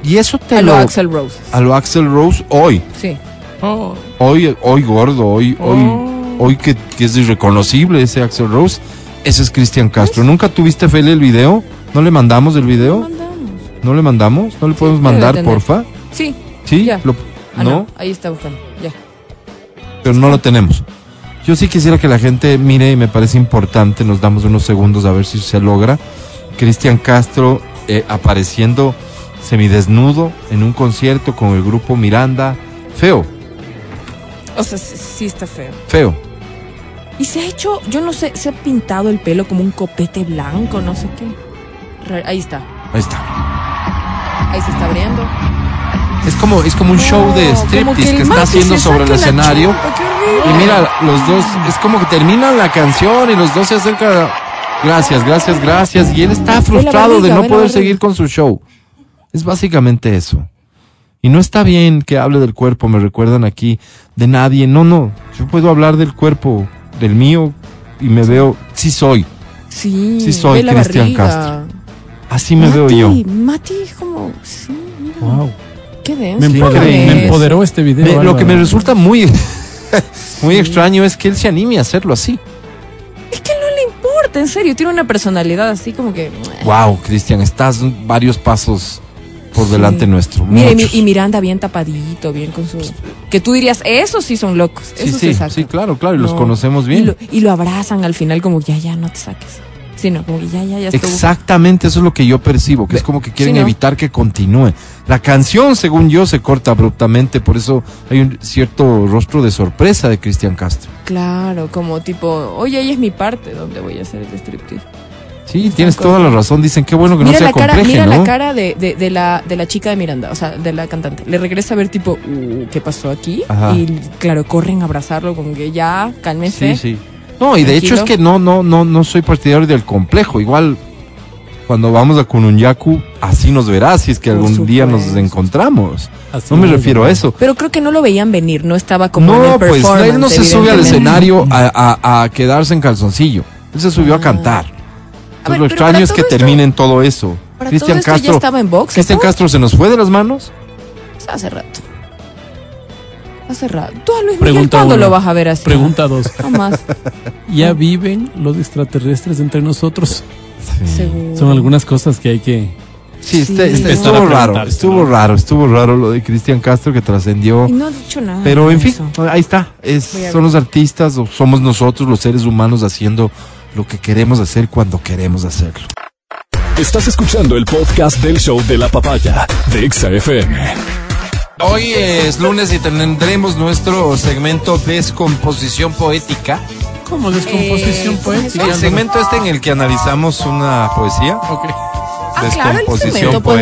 Y eso te A lo. lo Axel Rose. a lo Axel Rose hoy. Sí. Oh, Hoy, hoy gordo, hoy, hoy, Oh. hoy que, que es irreconocible ese Axel Rose. Ese es Cristian Castro. ¿Nunca tuviste Feli el video? ¿No le mandamos el video? mandamos. ¿No le mandamos? ¿No le podemos mandar, porfa? Sí. ¿Sí? Ya. Lo- Ah, ¿No? no. Ahí está buscando. Ya. pero no lo tenemos. Yo sí quisiera que la gente mire y me parece importante, nos damos unos segundos a ver si se logra. Cristian Castro eh, apareciendo semidesnudo en un concierto con el grupo Miranda. Feo, O sea, sí, sí está feo. feo. Y se ha hecho, yo no sé, se ha pintado el pelo como un copete blanco, no sé qué. Ahí está. Ahí está. Ahí se está abriendo. Es como, es como un show de striptease que está haciendo sobre el escenario. Y mira, los dos, es como que terminan la canción y los dos se acercan. Gracias, gracias, gracias. Y él está frustrado de no poder seguir con su show. Es básicamente eso. Y no está bien que hable del cuerpo, me recuerdan aquí, de nadie. No, no. Yo puedo hablar del cuerpo, del mío, y me veo, sí soy. Sí, Sí soy Cristian. Castro. Así me veo yo. Mati, como, sí, mira. wow. Qué denso. Me, empoderó, increíble. me empoderó este video. Me- lo que me resulta muy, muy extraño es que él se anime a hacerlo así. Es que no le importa, en serio. Tiene una personalidad así como que. Wow, Cristian, estás varios pasos por delante nuestro. Mira, y, mi- muchos. y Miranda bien tapadito, bien con su. Que tú dirías, esos sí son locos. Sí, Esos sí, se sí, claro, claro, y los No. conocemos Y bien. lo, y lo abrazan al final como, ya, ya, no te saques. Sí, no, como ya, ya, ya estuvo. Exactamente eso es lo que yo percibo, que es como que quieren Sí, ¿no? evitar que continúe. La canción, según yo, se corta abruptamente, por eso hay un cierto rostro de sorpresa de Cristian Castro. Claro, como tipo, oye, ahí es mi parte donde voy a hacer el striptease. Sí, tienes toda la razón, dicen qué bueno que Mira, no la se cara, acompleje, mira ¿no? la cara de, de, de la, de la chica de Miranda, o sea, de la cantante. Le regresa a ver tipo, uh, ¿qué pasó aquí? Ajá. Y claro, corren a abrazarlo como que ya, cálmese. Sí, sí. No, y de hecho es que no, no, no, no soy partidario del complejo. Igual cuando vamos a Kununyaku, así nos verás si es que algún día nos encontramos. Así No me refiero a eso. Pero creo que no lo veían venir, no estaba como en No, el pues él no se sube al escenario a, a- a quedarse en calzoncillo. Él se subió a Ah. cantar. A Entonces ver, lo extraño es que esto- terminen todo eso. Cristian Castro, ya estaba en box. Cristian ¿no? Castro se nos fue de las manos. Hace rato. Hace rato. Tú a Luis Miguel, Pregunta ¿cuándo uno. lo vas a ver así? Pregunta dos. Jamás. ¿Ya viven los extraterrestres entre nosotros? Seguro. Son algunas cosas que hay que... Sí, Sí. este- este Empezar a estuvo raro, estuvo ¿no? raro, estuvo raro lo de Cristian Castro que trascendió. No ha dicho nada. Pero en fin, eso. ahí está. Es, son los artistas o somos nosotros los seres humanos haciendo lo que queremos hacer cuando queremos hacerlo. Estás escuchando el podcast del show de la papaya de Exa FM. Hoy es lunes y tendremos nuestro segmento Descomposición Poética. ¿Cómo descomposición Eh, poética? El segmento este en el que analizamos una poesía. Ok. Ah, claro, pues,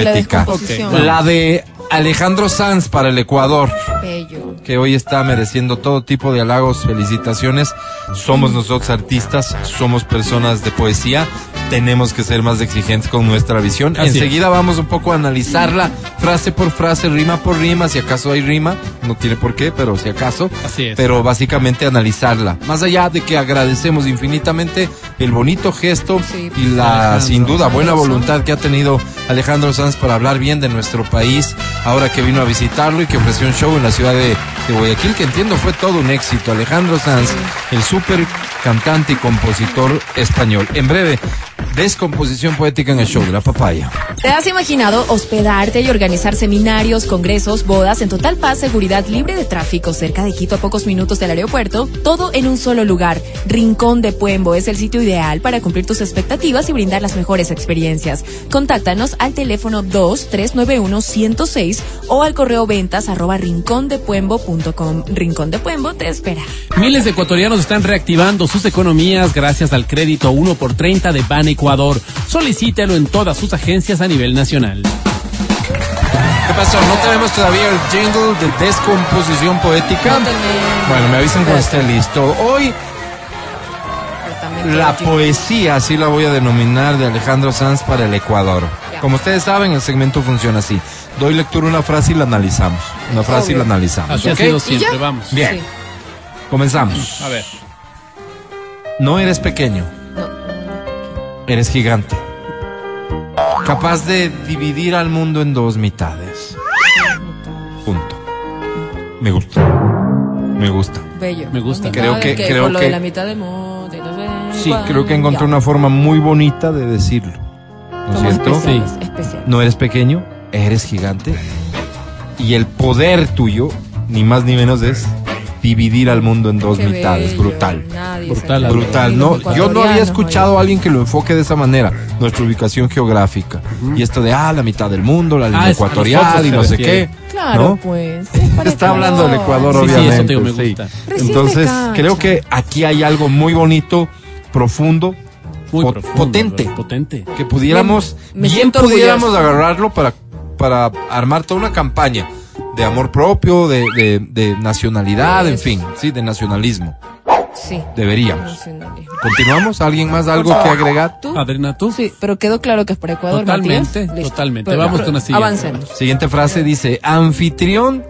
la descomposición. Ok. La de Alejandro Sanz para el Ecuador. Bello. que hoy está mereciendo todo tipo de halagos, felicitaciones. Somos nosotros artistas, somos personas de poesía, tenemos que ser más exigentes con nuestra visión. Así Enseguida vamos un poco a analizarla frase por frase, rima por rima, si acaso hay rima, no tiene por qué, pero si acaso. Así es. Pero básicamente analizarla. Más allá de que agradecemos infinitamente el bonito gesto Sí, y la Alejandro. sin duda buena Alejandro voluntad que ha tenido Alejandro Sanz para hablar bien de nuestro país, ahora que vino a visitarlo y que ofreció un show en la ciudad de, de Guayaquil, que entiendo fue todo un éxito. Alejandro Sanz, el súper cantante y compositor español. En breve, descomposición poética en el show de la papaya. ¿Te has imaginado hospedarte y organizar seminarios, congresos, bodas en total paz, seguridad, libre de tráfico, cerca de Quito a pocos minutos del aeropuerto? Todo en un solo lugar. Rincón de Puembo es el sitio ideal para cumplir tus expectativas y brindar las mejores experiencias. Contáctanos al teléfono 2-391-106 o al correo ventas arroba rincondepuembo.com. Rincón de Puembo te espera. Miles de ecuatorianos están reactivando sus economías gracias al crédito 1 por 30 de Ban Ecuador. Solicítelo en todas sus agencias a nivel nacional. ¿Qué pasó? ¿No tenemos todavía el jingle de descomposición poética? No. Bueno, me avisan cuando esté listo. Hoy La poesía, así la voy a denominar, de Alejandro Sanz para el Ecuador. Como ustedes saben, el segmento funciona así. Doy lectura a una frase y la analizamos. Una frase y la analizamos. Así ha ¿ok? sido ¿Y siempre, ya? vamos. Bien. Sí. Comenzamos. A ver. No eres pequeño. Eres gigante. Capaz de dividir al mundo en dos mitades. Punto. Me gusta. Me gusta. Bello. Me gusta. Creo que- de creo lo que- de la mitad no sé Sí, creo que encontré Ya. una forma muy bonita de decirlo. ¿No es cierto? especiales, Sí. especiales. No eres pequeño, eres gigante. Y el poder tuyo, ni más ni menos, es dividir al mundo en dos Qué mitades. bello. Brutal. Nadie Brutal, Brutal. No, yo no había escuchado a alguien que lo enfoque de esa manera. Nuestra ubicación geográfica. Y esto de, ah, la mitad del mundo, la línea Ah, es a ecuatorial y no sé qué. Claro, ¿no? pues. es Está hablando del Ecuador, Sí, sí, eso obviamente. te digo, me gusta. Entonces, creo que aquí hay algo muy bonito, profundo, Muy Pot- profundo, potente. Potente. que pudiéramos, Me- me bien pudiéramos agarrarlo para, para armar toda una campaña de amor propio, de, de, de nacionalidad, en fin, sí, de nacionalismo. Sí. Deberíamos. nacionalismo. ¿Continuamos? ¿Alguien más algo que agregar? ¿Tú? Adriana, ¿tú? Sí, pero quedó claro que es para Ecuador, Totalmente, Matías. Totalmente. Pero- Vamos con la siguiente. Avancemos. Siguiente frase dice, anfitrión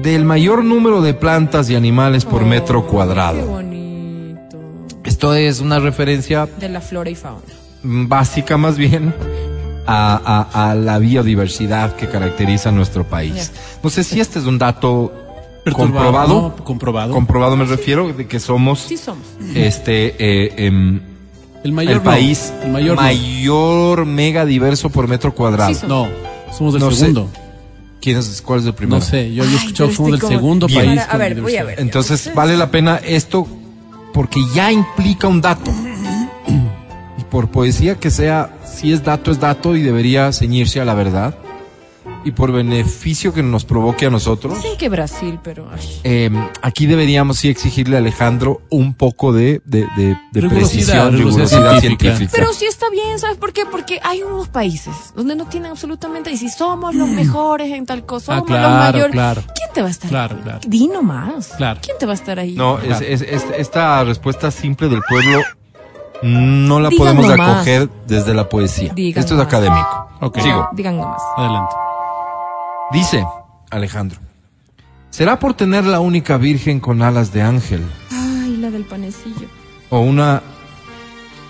del mayor número de plantas y animales por metro Oh, Qué cuadrado. bonito. Esto es una referencia De la flora y fauna. mm, básica más bien a, a- a la biodiversidad que caracteriza nuestro país. No sé si este es un dato comprobado. ¿no? Comprobado. Comprobado me refiero de que somos Sí somos. este eh, em, el mayor el no, país El mayor no. mayor mega diverso por metro cuadrado. Sí somos. No, somos el No sé. segundo. ¿Quién es, ¿Cuál es el primero? No sé, yo había Ay, escuchado pero somos el estoy como- segundo Bien. país. Ahora, a ver, voy a ver. Entonces vale la pena esto porque ya implica un dato. ¿Y por poesía que sea, si es dato, es dato y debería ceñirse a la verdad. Y por beneficio que nos provoque a nosotros, Dicen que Brasil, pero... eh, aquí deberíamos sí exigirle a Alejandro un poco de, de, de, de Rigurosidad, precisión, rigurosidad rigurosidad científica. científica. Pero sí está bien, ¿sabes por qué? Porque hay unos países donde no tienen absolutamente... Y si somos los mejores en tal cosa, Ah, somos claro, los mayores... claro. ¿Quién te va a estar Claro, ahí? claro. Di nomás. Claro. ¿Quién te va a estar ahí? No, es, es- es- esta respuesta simple del pueblo no la Digan podemos nomás. acoger desde la poesía. Digan Esto es académico. Ok. Sigo. Digan nomás. Adelante. Dice Alejandro, ¿será por tener la única virgen con alas de ángel Ay, la del panecillo. o una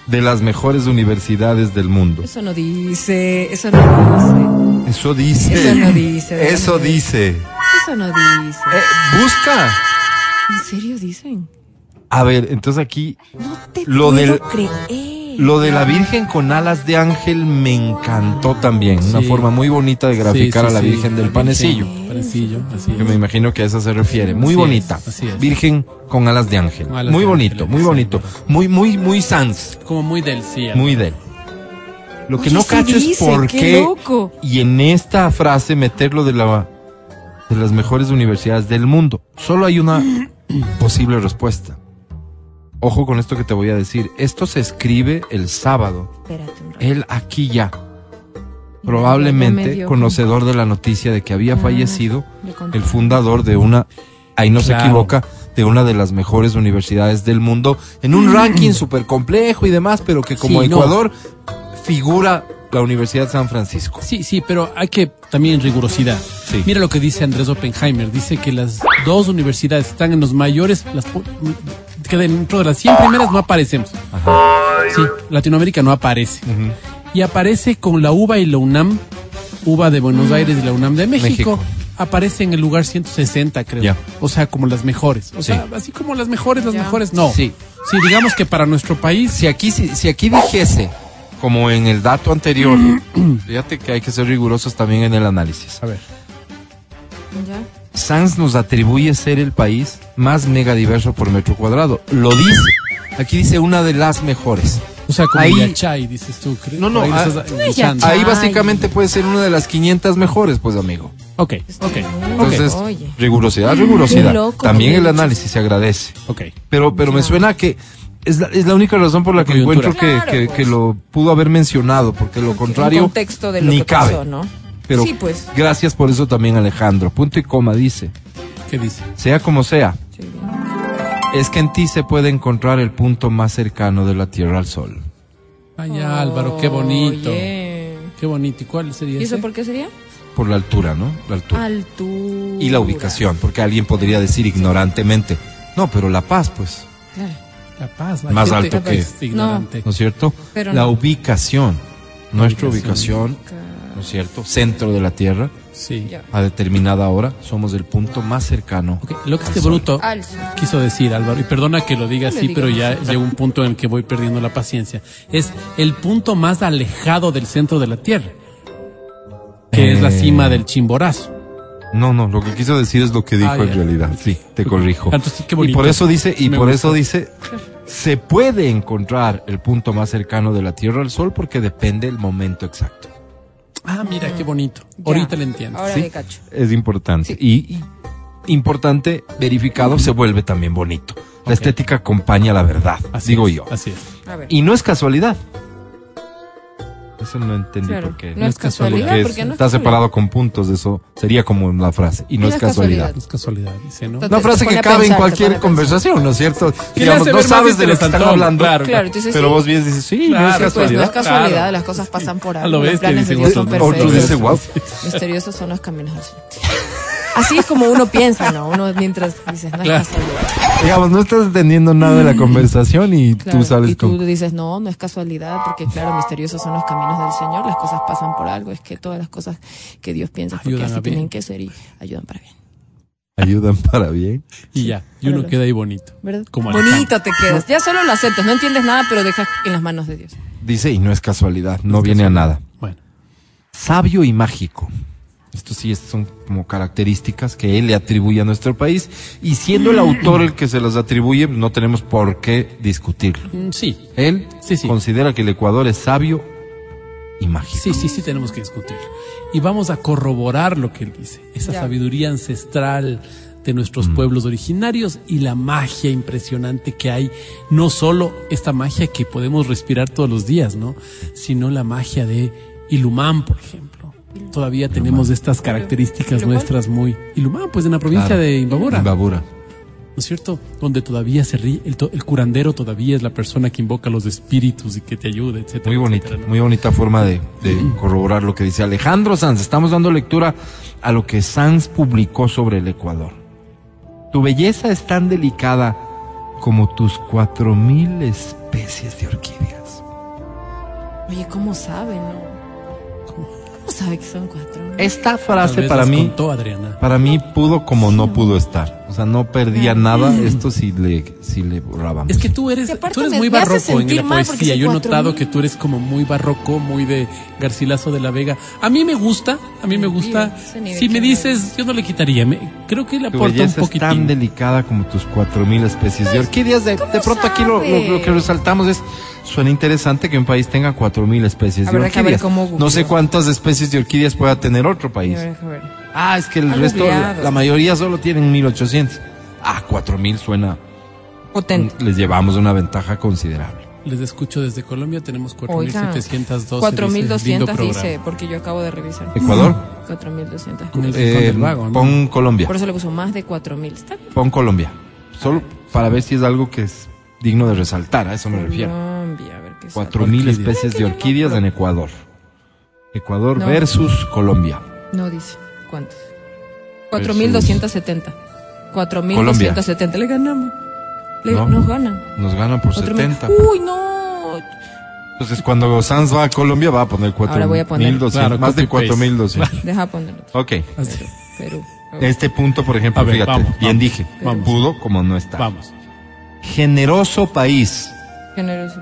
de las mejores universidades del mundo? Eso no dice, eso no Eso dice. Eso no dice, Eso dice. dice. Eso no dice. Eh, busca. ¿En serio dicen? A ver, entonces aquí No te Lo puedo del- creer. lo de la Virgen con alas de ángel me encantó también. Una forma muy bonita de graficar Sí, a la sí. Virgen del panecillo. Panecillo, así Que me imagino que a eso se refiere. Muy Así bonita. es, así es. Virgen con alas de ángel. Alas muy de bonito, ángel, muy bonito. Muy, muy, muy sans. Como muy del sí. Muy de él. Lo que Oye, no cacho es por qué qué. loco. Y en esta frase meterlo de la de las mejores universidades del mundo. Solo hay una posible respuesta. Ojo con esto que te voy a decir. Esto se escribe el sábado. Espérate un rato. Él aquí ya. Ya me Probablemente conocedor de la noticia de que había Ah, fallecido el fundador de una, ahí no se equivoca, de una de las mejores universidades del mundo, en un ranking súper complejo y demás, pero que como Sí, no. Ecuador figura la Universidad de San Francisco. Sí, sí, pero hay que también rigurosidad. Sí. Mira lo que dice Andrés Oppenheimer. Dice que las dos universidades están en los mayores, las, que dentro de las 100 primeras no aparecemos. Sí, Latinoamérica no aparece. Y aparece con la UBA y la UNAM, UBA de Buenos Aires y la UNAM de México. México. Aparece en el lugar 160, creo. O sea, como las mejores. O Sí. sea, así como las mejores, las mejores, no. Sí. Sí, digamos que para nuestro país, Si aquí, si, si aquí dijese, como en el dato anterior, fíjate que hay que ser rigurosos también en el análisis. a ver, Ya. Sanz nos atribuye ser el país más megadiverso por metro cuadrado. Lo dice. Aquí dice una de las mejores. o sea, como Ahí- Yachay, dices tú. ¿crees? No, no, ahí ah. Ahí básicamente puede ser una de las 500 mejores, pues amigo. Ok, ok, Entonces, Oye. rigurosidad, rigurosidad. Loco, También el análisis se agradece. ok. Pero, pero me suena que es la, es la única razón por la que Coyuntura. encuentro que, Claro, que, pues. que lo pudo haber mencionado, porque lo contrario contexto de lo ni que cabe. pasó, ¿no? Pero Sí, pues. gracias por eso también Alejandro. Punto y coma dice, ¿Qué dice? sea como sea, Sí. es que en ti se puede encontrar el punto más cercano de la Tierra al Sol. Ay, Álvaro, qué bonito. Qué bonito. ¿Y cuál sería ¿Y eso ese? por qué sería? Por la altura, ¿no? La altura. Altura. Y la ubicación, porque alguien podría decir ignorantemente, no, pero La Paz, pues, Claro. La Paz. la Más gente alto que- es ignorante. ¿no es cierto? Pero la no. ubicación, nuestra ubicación. ubicación, ¿no es cierto? Centro de la Tierra, Sí. A determinada hora, somos el punto más cercano. Lo que este bruto quiso decir, Álvaro, y perdona que lo diga así, pero ya llega un punto en el que voy perdiendo la paciencia. Es el punto más alejado del centro de la Tierra, que es la Eh. cima del Chimborazo. No, no, lo que quiso decir es lo que dijo Ah, en realidad. Sí, te corrijo. Entonces, qué y por eso dice, y Me por gusta. eso dice, se puede encontrar el punto más cercano de la Tierra al Sol porque depende el momento exacto. Ah, mira, qué bonito. Ya. Ahorita le entiendo. Ahora ¿sí? le cacho. Es importante. Y, y importante, verificado, se vuelve también bonito. La estética acompaña la verdad, Así digo es, yo. Así es. A ver. Y no es casualidad. Eso no entendí Claro. por qué. No es casualidad, Porque es- porque no es está casualidad. separado con puntos, eso sería como la frase. Y no, Y es casualidad. No es casualidad, dice, ¿no? Una frase que a cabe en pensar, te cualquier a conversación, ¿no es cierto? Digamos, no sabes de lo que están hablando, claro. Claro, entonces pero sí. vos bien dices, sí, no Claro, es pues, Pues no casualidad. es casualidad, Claro. las cosas pasan por A algo. lo Los bestia, planes de dicen Dios son otros. Otro dice, wow. Misteriosos son los caminos del Señor. Así es como uno piensa, ¿no? Uno mientras dices, no es Claro. casualidad. Digamos, no estás entendiendo nada de la conversación y Claro, tú sales y tú con... dices, no, no es casualidad, porque claro, misteriosos son los caminos del Señor, las cosas pasan por algo, es que todas las cosas que Dios piensa, porque Ayudan así tienen que ser y ayudan para bien. Ayudan para bien. Y ya, y uno queda ahí bonito. ¿Verdad? Como Bonito te quedas. Ya solo lo aceptas, no entiendes nada, pero dejas en las manos de Dios. Dice, y no es casualidad, no es viene a nada. Bueno, Sabio y mágico. Esto sí es- son como características que él le atribuye a nuestro país y siendo el autor el que se las atribuye, no tenemos por qué discutirlo. Mm, Sí, Él Sí, sí. considera que el Ecuador es sabio y mágico. sí, sí, sí tenemos que discutirlo. Y vamos a corroborar lo que él dice, esa Ya. sabiduría ancestral de nuestros Mm. pueblos originarios y la magia impresionante que hay, no solo esta magia que podemos respirar todos los días, ¿no? Sino la magia de Ilumán, por ejemplo. Todavía tenemos estas características ¿Ilumán? nuestras muy... Ilumán, pues en la provincia Claro. de Imbabura. Imbabura. ¿no es cierto? Donde todavía se ríe, el, to- el curandero todavía es la persona que invoca a los espíritus y que te ayuda, etcétera. Muy bonita, etcétera, ¿no? muy bonita forma de, de corroborar lo que dice Alejandro Sanz. Estamos dando lectura a lo que Sanz publicó sobre el Ecuador. Tu belleza es tan delicada como tus cuatro mil especies de orquídeas. Oye, ¿cómo sabe, no? ¿Cómo sabe que son cuatro? Esta frase para mí, contó Adriana. para mí pudo como no pudo estar. O sea, no perdía nada esto si le, si le borrábamos. Es que tú eres, tú eres me- muy barroco en la poesía. Yo he notado mil. que tú eres como muy barroco, muy de Garcilaso de la Vega. A mí me gusta, a mí me gusta. Si me dices, yo no le quitaría. Me- creo que le aporta un belleza es tan poquitín. delicada como tus cuatro mil especies de orquídeas. De, de pronto aquí lo, lo- lo que resaltamos es, suena interesante que un país tenga cuatro mil especies de Habrá que ver orquídeas. No sé cuántas especies de orquídeas pueda tener otro país. A ver, a ver. Ah, es que el resto, la, mayoría solo tienen 1800. Ah, 4000 suena. Potente. Les llevamos una ventaja considerable. Les escucho desde Colombia, tenemos Oiga, 4712. 4200 dice, dice, porque yo acabo de revisar. Ecuador, 4200. Con el eh, ¿no? pon Colombia. Por eso le puso más de 4000. Está bien. Pon Colombia. Solo para ver si es algo que es digno de resaltar, a eso me refiero. Colombia, 4000 Orquídeas. especies de orquídeas en Ecuador. Ecuador No. versus Colombia. No dice. ¿Cuántos? 4270. 4270. Le ganamos. Le, No. Nos ganan. Nos ganan por 4000. 70. Uy, no. Entonces cuando Sanz va a Colombia va a poner Ahora voy a poner- 4200, Claro, más de copy-paste. 4200. Deja ponerlo. Ok. Perú. Este punto, por ejemplo, ver, fíjate, vamos, bien vamos, dije, vamos. pudo como no está. Vamos. Generoso país, Generoso.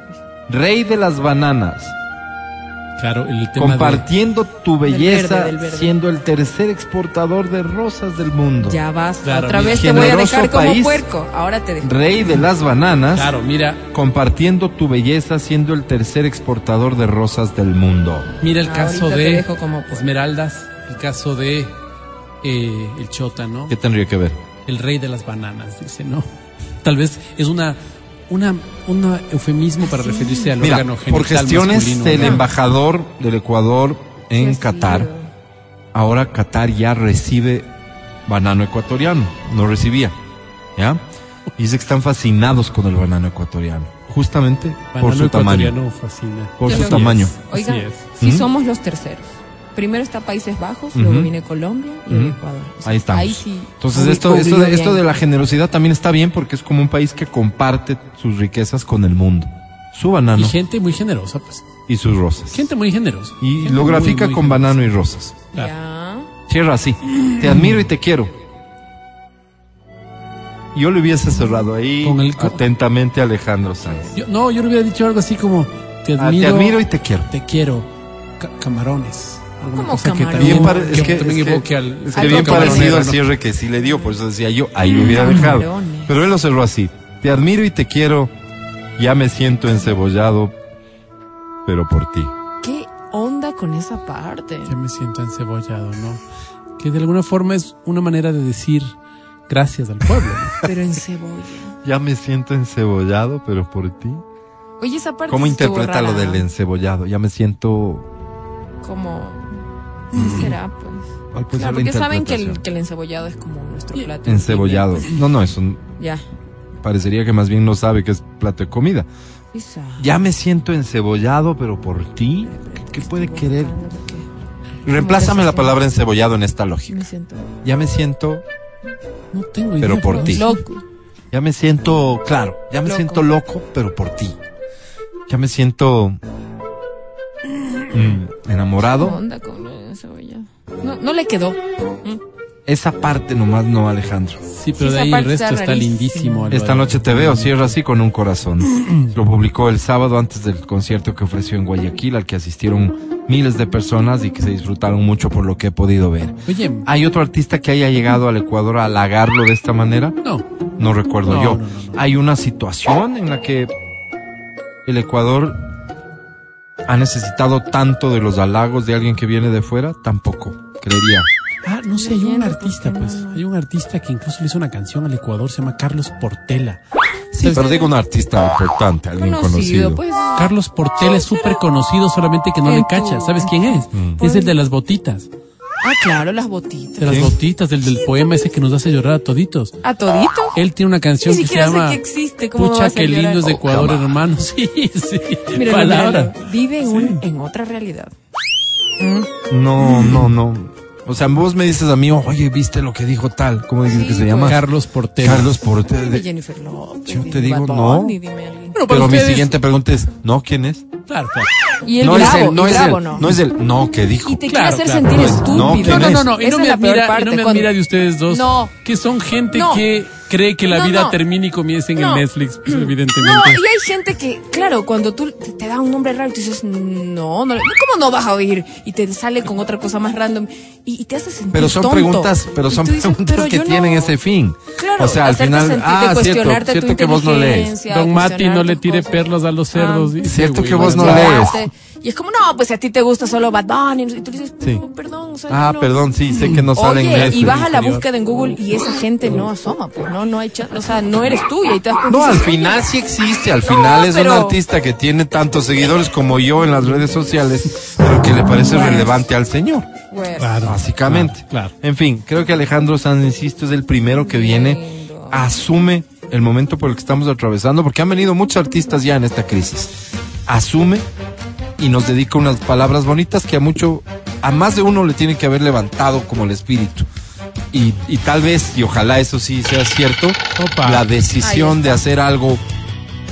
Rey de las bananas, Claro, el tema compartiendo tu belleza, verde, del verde. siendo el tercer exportador de rosas del mundo. Ya basta. Claro, Otra mira. vez te voy a dejar como país. puerco. Ahora te dejo. Rey de las bananas, de... Claro, mira, compartiendo tu belleza, siendo el tercer exportador de rosas del mundo. mira el Ahorita caso de como. Esmeraldas, el caso de eh, el Chota, ¿no? ¿Qué tendría que ver? El rey de las bananas, dice, ¿no? Tal vez es una una un eufemismo para referirse al Mira, órgano por genital gestiones masculino, del ¿no? embajador del Ecuador en Sí, Qatar, ahora Qatar ya recibe banano ecuatoriano, no recibía, ¿ya? Y dice que están fascinados con el banano ecuatoriano, justamente por su tamaño, fascina. por Yo su tamaño. Oiga, Así es. si ¿Mm? somos los terceros. Primero está Países Bajos, luego viene Colombia y. Ecuador. O sea, Ahí estamos. Ahí sí. Entonces esto, de, esto bien. de la generosidad también está bien porque es como un país que comparte sus riquezas con el mundo, su banano Y gente muy generosa, pues. y sus rosas. Gente muy generosa. Y Gente lo grafica muy con generosa. banano y rosas. Claro. Ya. Cierra así. Te admiro y te quiero. Yo le hubiese cerrado ahí Con el co- atentamente a Alejandro Sanz. Yo- no, yo le hubiera dicho algo así como te Ah, admiro, te admiro y te quiero. te quiero. Ca- camarones. Es que que, también es que- evoque al, es que al bien camarón parecido al cierre que sí le dio, por eso decía yo, ahí lo hubiera dejado. Camarones. Pero él lo cerró así. Te admiro y te quiero. Ya me siento encebollado, pero por ti. ¿Qué onda con esa parte? Ya me siento encebollado, ¿no? Que de alguna forma es una manera de decir gracias al pueblo, ¿no? Pero en cebolla. Ya me siento encebollado, pero por ti. Oye, esa parte ¿Cómo estuvo interpreta lo rara. del encebollado? Ya me siento... Como. ¿Qué será, pues? ¿Cuál puede Claro, ser porque saben que el, interpretación? que el encebollado es como nuestro plato. Encebollado. insignia, No, no, eso pues. Ya. parecería que más bien no sabe que es plato de comida. Quizá. Ya me siento encebollado, pero por ti. ¿Qué, qué puede querer? Reemplázame la palabra encebollado en esta lógica. Me siento Ya me siento, No tengo idea. Pero por ti. loco. ya me siento, claro, ya me Loco. siento loco, pero por ti. Ya me siento mm, ¿Qué enamorado. onda con No, no le quedó. Mm. Esa parte nomás no, Alejandro. Sí, pero Sí, de ahí el resto está lindísimo. Álvaro. Esta noche te veo, cierra así con un corazón. Lo publicó el sábado antes del concierto que ofreció en Guayaquil, al que asistieron miles de personas y que se disfrutaron mucho por lo que he podido ver. Oye, ¿Hay otro artista que haya llegado al Ecuador a halagarlo de esta manera? no. No recuerdo No, yo. no, no, no. ¿Hay una situación en la que el Ecuador ha necesitado tanto de los halagos de alguien que viene de fuera? Tampoco, creería. Ah, no sé, hay un artista, ¿por qué pues. Hay un artista que incluso le hizo una canción al Ecuador, se llama Carlos Portela. Sí, pero digo un artista importante, alguien conocido. Conocido, pues. Carlos Portela es súper conocido, solamente que no le cachas. ¿Sabes quién es? Mm. Es el de las botitas. Ah, claro, las botitas. De las botitas, del, del poema ese que nos hace llorar a toditos. ¿A todito? Él tiene una canción Ni que se sé llama que existe, ¿cómo Pucha, qué lindo es de Oh, Ecuador, cama. hermano. Sí, sí. Míralo, Palabra. míralo. Vive en, un- en otra realidad. No, no, no. O sea, vos me dices a mí, oye, ¿viste lo que dijo tal? ¿Cómo dices Sí, que se pues. llama? Carlos Portela. Carlos Portela. Dime Jennifer Lopez. Yo te digo, no. Pero mi siguiente pregunta es, ¿no? ¿Quién es? Claro, claro. Y el no bravo, es el, no es no. no es el, no, que dijo. Y te Claro, quiere hacer claro. sentir No, estúpido. no, No, ¿quién no, no, y no me admira, y no me cuando- admira de ustedes dos, No. que son gente No. que cree que la No, vida no. termine y comience en No. el Netflix, pues, evidentemente. No, y hay gente que, claro, cuando tú te, te da un nombre raro, tú dices, no, no, ¿cómo no vas a oír? Y te sale con otra cosa más random y, y te hace sentir Pero son tonto. preguntas, pero Y son dices, preguntas pero que tienen ese fin. Claro, o sea, al final, ah, cierto, cuestionarte cierto tu que vos no lees. Don Mati no le tire cosas. perlas a los cerdos. Ah. dice, Cierto güey, que vos no lees. Y es como, no, pues si a ti te gusta solo Bad Bunny, y tú dices, Sí. "Oh, perdón, o sea, Ah, no". perdón, sí, sé que no sale en Oye, y vas a la búsqueda en Google y esa gente no asoma, pues no, no hay o sea, no eres tú y ahí te das cuenta No, al final sí existe, al final es pero- un artista que tiene tantos seguidores como yo en las redes sociales, pero que le parece Bueno. relevante al señor, "Güey". Claro, básicamente. Claro, claro. En fin, creo que Alejandro Sanz, insisto, es el primero que viene, Lindo. asume el momento por el que estamos atravesando, porque han venido muchos artistas ya en esta crisis. Asume y nos dedica unas palabras bonitas que a mucho, a más de uno le tiene que haber levantado como el espíritu. Y, y tal vez, y ojalá eso sí sea cierto, Opa. la decisión de hacer algo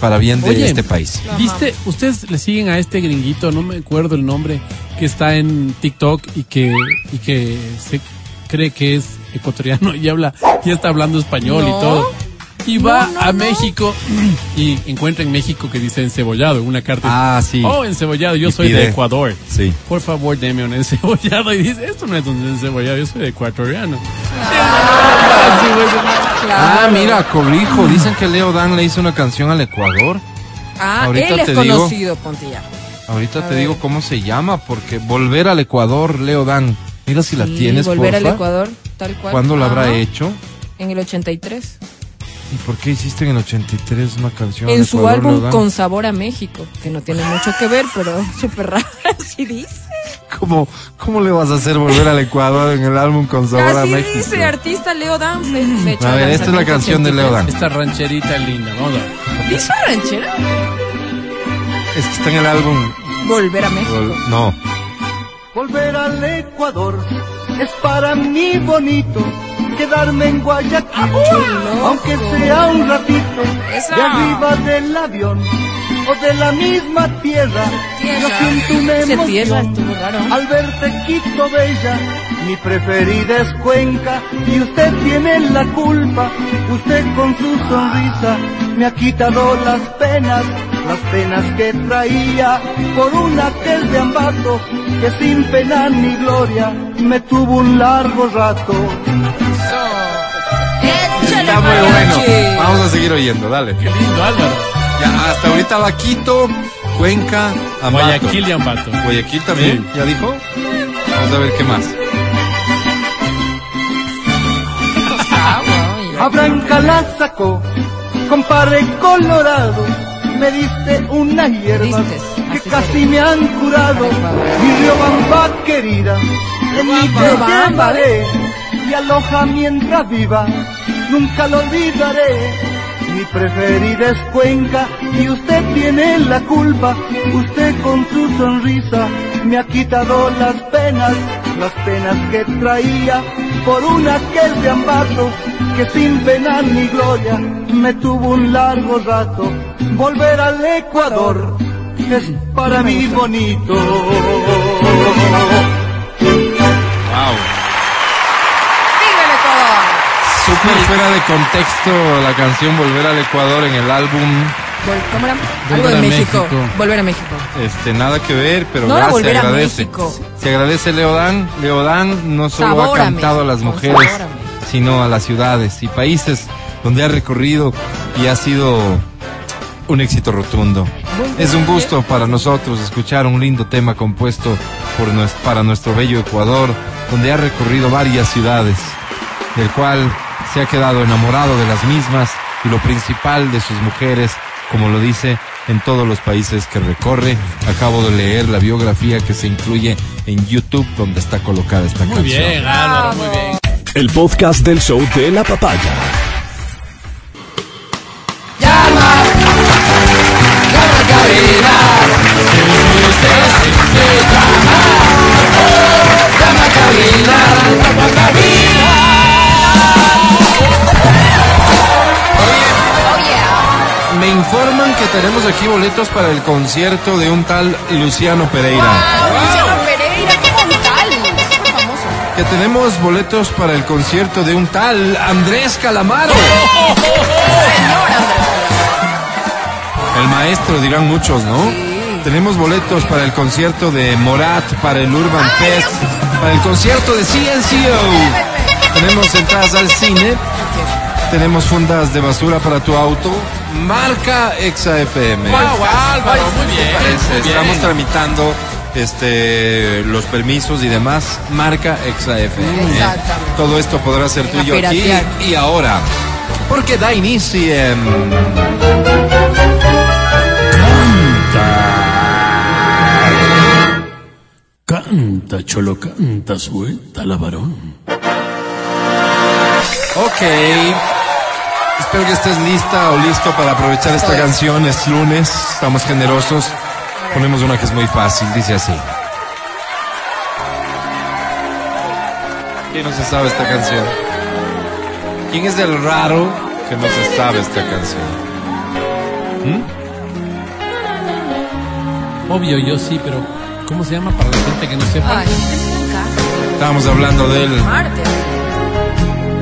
para bien de Oye, este país. ¿Viste? Ustedes le siguen a este gringuito, no me acuerdo el nombre, que está en TikTok y que, y que se cree que es ecuatoriano y habla, ya está hablando español y todo. Y va No, no, a no. México y encuentra en México que dice encebollado en una carta. Ah, sí. Oh, encebollado, yo Y soy pide- de Ecuador. Sí. Por favor, deme un encebollado. Y dice, esto no es un encebollado, yo soy de ecuatoriano. Sí, Ah, mira, corrijo. Dicen que Leo Dan le hizo una canción al Ecuador. Ah, ahorita él es te digo- conocido, ponte ya. Ahorita A te ver. digo cómo se llama, porque volver al Ecuador, Leo Dan. Mira si la tienes, volver al porfa. Ecuador, tal cual. ¿Cuándo la habrá hecho? En el 83. ¿Y por qué hiciste en el 83 una canción? En su Ecuador, álbum? Con Sabor a México, que no tiene mucho que ver, pero súper raro. Así dice. ¿Cómo, ¿Cómo le vas a hacer volver al Ecuador en el álbum con sabor a Así México? dice, artista Leo Dan. A ver, esta es la canción de Leo Dan. Esta rancherita linda, vamos a ver. ¿Hizo ranchera? Es que está en el álbum. Volver a México. Vol- No. Volver al Ecuador es para mí bonito. Quedarme en Guayaquil, aunque sea un ratito, de arriba del avión o de la misma tierra. Yo siento una tierra emoción raro. al verte Quito Bella. Mi preferida es Cuenca y usted tiene la culpa. Usted con su sonrisa me ha quitado las penas, las penas que traía por una que es de Ambato, que sin pena ni gloria me tuvo un largo rato. Está muy bueno. Vamos a seguir oyendo, dale. Qué lindo, Álvaro. Ya, hasta ahorita va Quito, Cuenca, Ambato. Guayaquil y Ambato. Guayaquil también, ¿ya dijo? Vamos a ver qué más. A Branca la sacó, compadre colorado, me diste una hierba que casi me han curado. Mi Riobamba querida, en mi te llevaré y aloja mientras viva, nunca lo olvidaré. Mi preferida es Cuenca y usted tiene la culpa. Usted con su sonrisa me ha quitado las penas, las penas que traía por una que es de Ambato, que sin pena ni gloria me tuvo un largo rato. Volver al Ecuador es para mí bonito. Wow. ¡Viva el Súper fuera de contexto la canción Volver al Ecuador en el álbum ¿Cómo era? Algo Volver de a México. México. Volver a México. Este, nada que ver, pero No se agradece. Se agradece Leodán. Leodán no solo Sabor ha cantado a las mujeres, sabor sino a las ciudades y países donde ha recorrido y ha sido un éxito rotundo. Es un gusto para nosotros escuchar un lindo tema compuesto por nues- para nuestro bello Ecuador, donde ha recorrido varias ciudades, del cual se ha quedado enamorado de las mismas y lo principal de sus mujeres, como lo dice en todos los países que recorre. Acabo de leer la biografía que se incluye en YouTube, donde está colocada esta Muy canción. bien, Álvaro, muy bien. El podcast del show de la papaya. Informan que tenemos aquí boletos para el concierto de un tal Luciano Pereira. Luciano Pereira, ¿cómo tal? Súper famoso. Que tenemos boletos para el concierto de un tal Andrés Calamaro. El maestro, dirán muchos, ¿no? Tenemos boletos para el concierto de Morat, para el Urban Fest, para el concierto de CNCO. Tenemos entradas al cine. Tenemos fundas de basura para tu auto. Marca Exa FM. Wow, Álvaro, muy bien. Parece, muy bien. Estamos tramitando este los permisos y demás. Marca Exa FM. Exactamente. Todo esto podrá ser Venga, tuyo aquí y ahora. Porque da inicio. en- Canta, cholo, canta, suelta la varón. Ok. Espero que estés lista o listo para aprovechar esta canción. Es lunes, estamos generosos. Ponemos una que es muy fácil, dice así. ¿Quién no se sabe esta canción? ¿Quién es el raro que no se sabe esta canción? Obvio, yo sí, pero ¿cómo se llama para la gente que no sepa? Ay, Estábamos hablando de él Marte.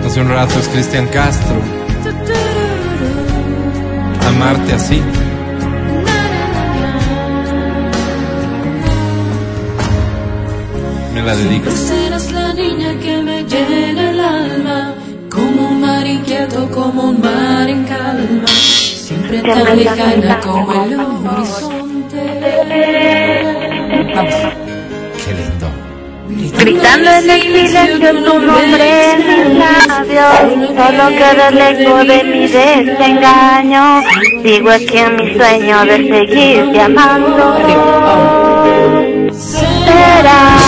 hace un rato, es Cristian Castro. Amarte así. Me la dedico. Serás la niña que me llena el alma, como un mar inquieto, como un mar en calma, siempre tan lejana como el horizonte. Qué lindo. Gritando en el silencio tu nombre en mis labios Solo queda el eco de mi desengaño Sigo aquí en mi sueño de seguir llamando. Será,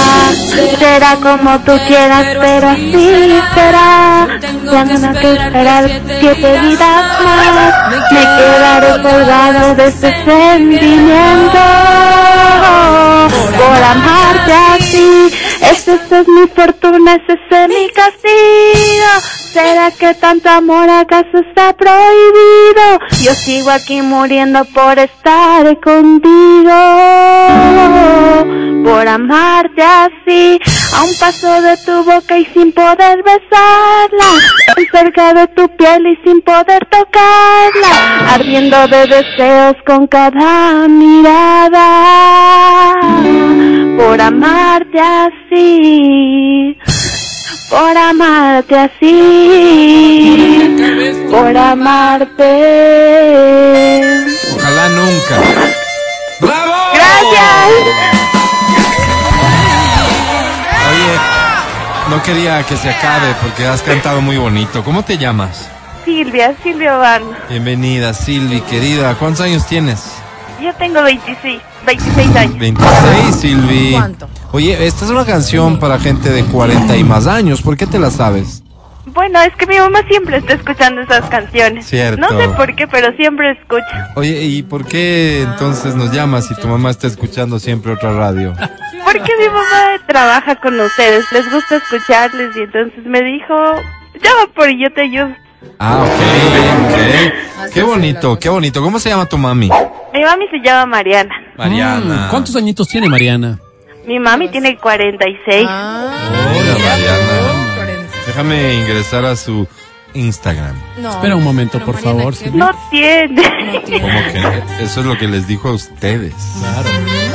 será como tú quieras, pero así será. Tengo que esperar siete vidas más. Me quedaré colgado de este sentimiento. Por amarte así Esa es mi fortuna, ese es mi castigo ¿Será que tanto amor acaso está prohibido? Yo sigo aquí muriendo por estar contigo. Por amarte así, a un paso de tu boca y sin poder besarla, tan cerca de tu piel y sin poder tocarla, ardiendo de deseos con cada mirada, por amarte así, por amarte así, por amarte. Ojalá nunca. ¡Bravo! Gracias. Oye, no quería que se acabe porque has cantado muy bonito. ¿Cómo te llamas? Silvia, Silvia Van. Bienvenida, Silvi, querida. ¿Cuántos años tienes? Yo tengo 26, 26 años. 26, Silvi. ¿Cuánto? Oye, esta es una canción para gente de 40 y más años. ¿Por qué te la sabes? Bueno, es que mi mamá siempre está escuchando esas canciones. Cierto. No sé por qué, pero siempre escucha. Oye, ¿y por qué entonces nos llamas si tu mamá está escuchando siempre otra radio? Porque mi mamá trabaja con ustedes, les gusta escucharles y entonces me dijo, llama por y yo te ayudo. Ah, ok, ok. Qué bonito, qué bonito. ¿Cómo se llama tu mami? Mi mami se llama Mariana. Mariana. Mm, ¿Cuántos añitos tiene Mariana? Mi mami tiene 46. Ah, Hola, Mariana. Déjame ingresar a su Instagram. No, Espera un momento, por Mariana, favor. No tiene. No tiene. Como que eso es lo que les dijo a ustedes.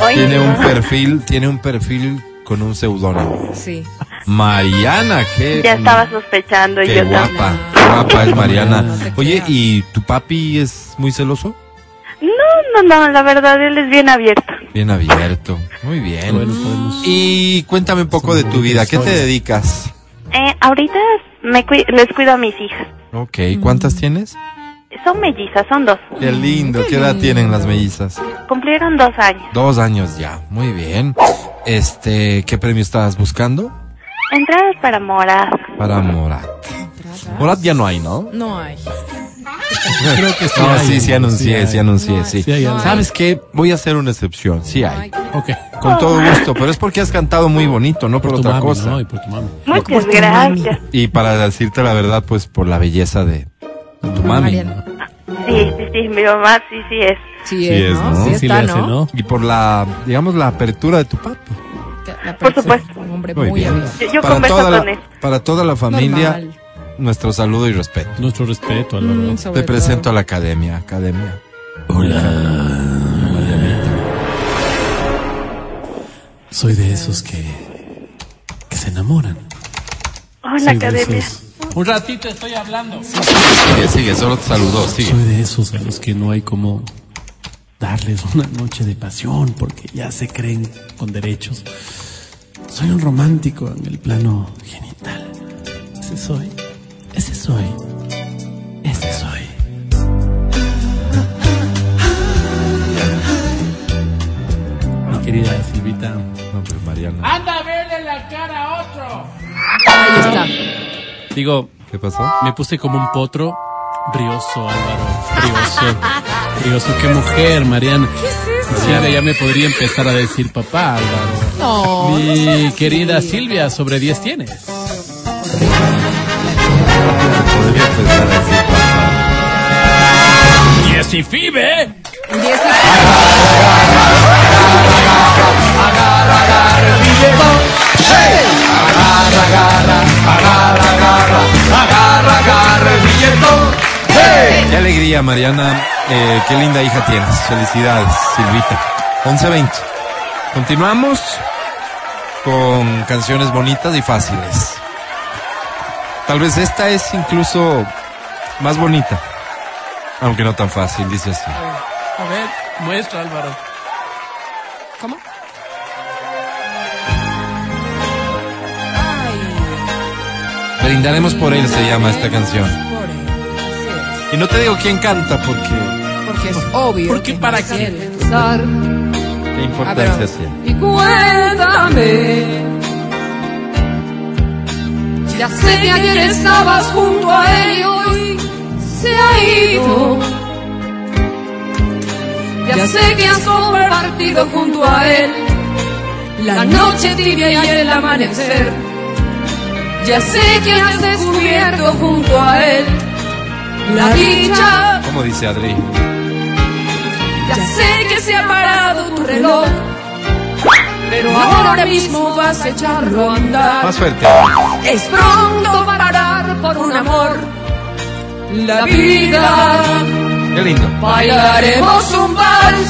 Oye, Tiene un perfil, tiene un perfil con un seudónimo. Sí. Mariana, qué Ya estaba sospechando y qué yo guapa, también. qué guapa es Mariana. Oye. ¿y tu papi es muy celoso? No, no, no, la verdad él es bien abierto. Bien abierto. Muy bien. Bueno, podemos. Y cuéntame un poco de tu vida. ¿A qué te dedicas? Eh, ahorita me cui- les cuido a mis hijas. Ok, ¿cuántas tienes? Son mellizas, son dos. Qué lindo. ¿Qué edad tienen las mellizas? Cumplieron dos años. Dos años ya. Muy bien. Este, ¿qué premio estabas buscando? Entradas para morar. Para Morat. Morat ya no hay, ¿no? No hay. Creo que sí. No, hay, sí, sí anuncié, hay. sí anuncié, No, sí. sí hay. ¿Sabes qué? Voy a hacer una excepción. Sí hay. Ay, Ok. Con todo gusto, pero es porque has cantado muy bonito, no por, otra mami, cosa. ¿no? Y por tu mami. Muchas gracias. Y para decirte la verdad, pues por la belleza de, de tu mami. Sí, sí, sí, mi mamá sí, sí es. Sí, Sí es, ¿no? ¿no? Sí, Sí está, le hace, ¿no? Y por la, digamos, la apertura de tu papi. La Por supuesto. Un hombre Muy muy, bien. Yo, yo para, converso toda con la, él. para toda la familia, Normal. Nuestro saludo y respeto. Nuestro respeto, Álvaro. Mm, Te presento todo. a la academia. Academia. Soy de esos que. que se enamoran. Hola, Soy academia. esos- Un ratito estoy hablando. Sigue, sigue, solo te saludó, sigue. Soy de esos a los que no hay como darles una noche de pasión porque ya se creen con derechos. Soy un romántico en el plano genital. Ese soy. Ese soy. Ese soy. Mi querida Silvita. No, pues, Mariana. ¡Anda a verle la cara a otro! Ahí está. Digo, ¿Qué pasó? Me puse como un potro. Brioso, Álvaro. Brioso. Brioso. Qué mujer, Mariana. Silvia ya me podría empezar a decir papá, Álvaro. No. Mi querida Silvia, sobre 10 tienes. Empezar a decir papá. ¡Diez y FIBE! Diez Qué alegría, Mariana. Eh, qué linda hija tienes. Felicidades, Silvita. 11.20. Continuamos con canciones bonitas y fáciles. Tal vez esta es incluso más bonita. Aunque no tan fácil, dice así. A ver, muestra, Álvaro. ¿Cómo? Ay. Brindaremos por él se llama esta canción. Por él. Así Y no te digo quién canta porque es. Porque es obvio. ¿Por qué que para él. Pensar qué Ah, importancia tiene. y cuéntame. Ya sé que ayer estabas junto a él y hoy se ha ido. Ya sé que has compartido junto a él la noche tibia y el amanecer. Ya sé que has descubierto junto a él la dicha. ¿Cómo dice Adri? Ya sé que se ha parado tu reloj, pero ahora mismo vas a echarlo a andar. Más fuerte. Es pronto parar por un amor. La vida, Qué lindo. bailaremos un vals.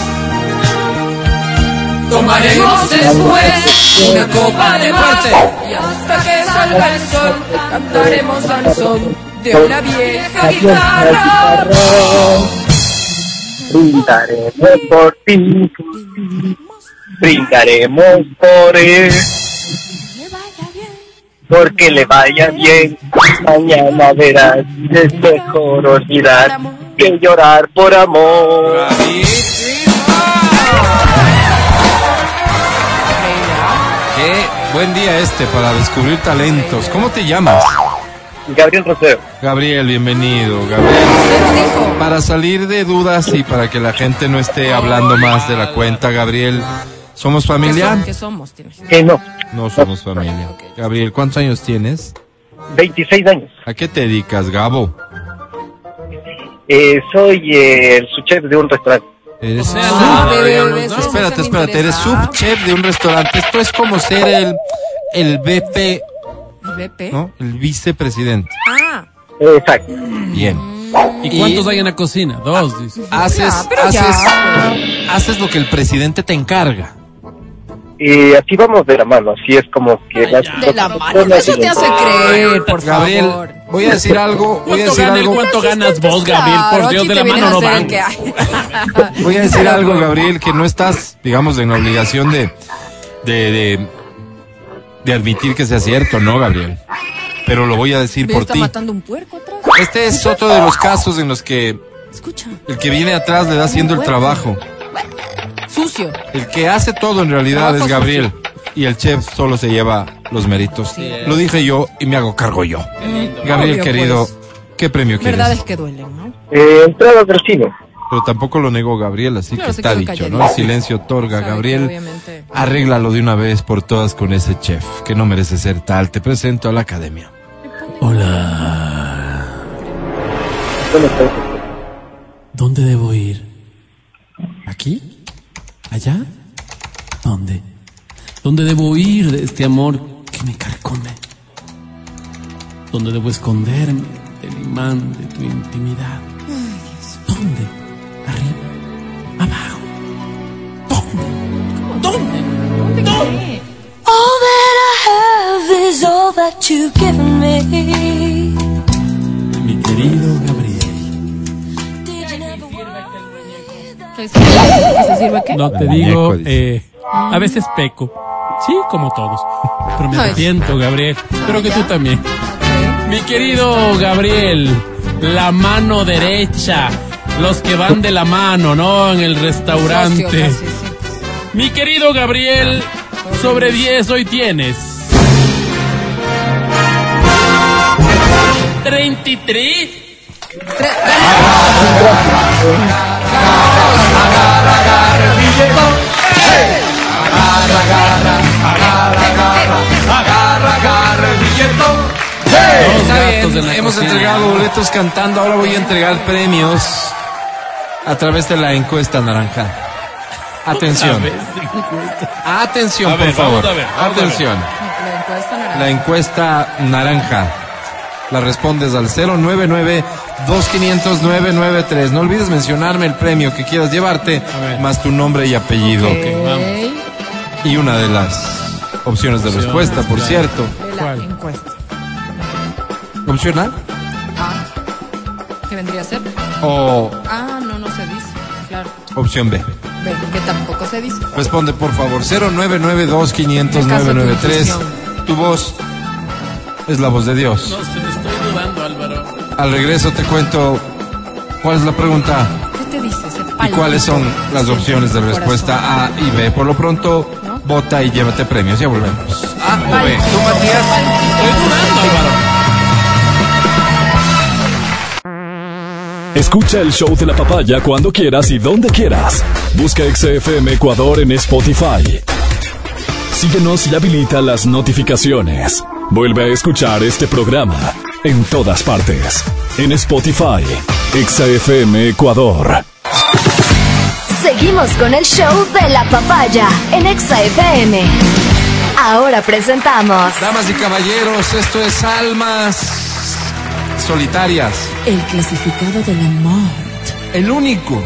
Tomaremos después una copa de más. Y hasta que salga el sol, cantaremos al son de una vieja guitarra. Brindaremos por ti, brindaremos por él, porque le vaya bien. Mañana verás, es mejor olvidar que llorar por amor. Qué buen día este para descubrir talentos. ¿Cómo te llamas? Gabriel Rosero, Gabriel, bienvenido, Gabriel. Para salir de dudas y para que la gente no esté hablando más de la cuenta, Gabriel, ¿somos ¿Qué, familia? son- qué somos? Tienes. que no, No somos familia. Gabriel, ¿cuántos años tienes? 26 años. ¿A qué te dedicas, Gabo? Eh, soy eh, el subchef de un restaurante. Eres sub- bebé, bebé, ¿no? eso Espérate, espérate, eres subchef de un restaurante. Esto es como ser el, el VP, BP. ¿no? El vicepresidente. Ah, Exacto. Bien. ¿Y cuántos hay en la cocina? Dos, dice. Haces, Ya, ya, haces, haces lo que el presidente te encarga. Y así vamos de la mano, así es como que... las- De la mano. Eso te hace creer, por Gabriel, favor. voy a decir algo, voy a ¿Cuánto decir gana el algo, cuánto ganas vos, Gabriel? Por Dios, aquí de la mano no van. voy a decir algo, Gabriel, que no estás, digamos, en la obligación de, de, de, de admitir que sea cierto, ¿no, Gabriel? Pero lo voy a decir por está ti. matando un puerco atrás. Este es otro de los casos en los que Escucha. el que viene atrás le da haciendo el trabajo. Sucio. El que hace todo en realidad Trabajo es Gabriel. Y el chef solo se lleva los méritos. Lo dije yo y me hago cargo yo. Gabriel, Obvio, querido, pues. ¿qué premio quieres? Verdades que duelen, ¿no? Eh, cine. Pero tampoco lo negó Gabriel, así Claro, que está dicho, calladito. ¿no? El silencio otorga. Sabe Gabriel, obviamente- arréglalo de una vez por todas con ese chef, que no merece ser tal. Te presento a la academia. Hola. ¿Dónde debo ir? ¿Aquí? ¿Allá? ¿Dónde? ¿Dónde debo huir de este amor que me carcome? ¿Dónde debo esconderme del imán de tu intimidad? ¿Dónde? ¿Arriba? ¿Abajo? ¿Dónde? ¿Dónde? All that I have is all that you've given me. No te digo, eh, a veces peco. Sí, como todos. Pero me arrepiento, Gabriel. Espero que tú también. Mi querido Gabriel, la mano derecha. Los que van de la mano, ¿no? En el restaurante. Mi querido Gabriel, sobre 10 hoy tienes. 33. Dos Está gatos bien, en la hemos cocina. entregado boletos cantando, ahora voy a entregar premios a través de la encuesta naranja. Atención, atención, por favor. Atención. La encuesta naranja. La respondes al 099-2500-993. No olvides mencionarme el premio que quieras llevarte, más tu nombre y apellido. Vamos. Y una de las opciones de Opciones, respuesta, por claro. cierto. De la ¿Cuál? encuesta. ¿Opción A? Ah. ¿Qué vendría a ser? O Ah, no, no se dice. Claro. opción B. Ve, que tampoco se dice. Responde por favor 0992-500-993. Tu voz es la voz de Dios. No sé. Al regreso te cuento cuál es la pregunta ¿Qué te dice ese y cuáles son las opciones de respuesta? A y B. Por lo pronto, ¿No? vota y llévate premios. Ya volvemos. A o B. Tú, Matías. Estoy Álvaro. Escucha el show de la papaya cuando quieras y donde quieras. Busca XFM Ecuador en Spotify. Síguenos y habilita las notificaciones. Vuelve a escuchar este programa en todas partes. En Spotify, XFM Ecuador. Seguimos con el show de la papaya en Exa FM. Ahora presentamos Damas y caballeros, esto es Almas Solitarias. El clasificado del amor. El único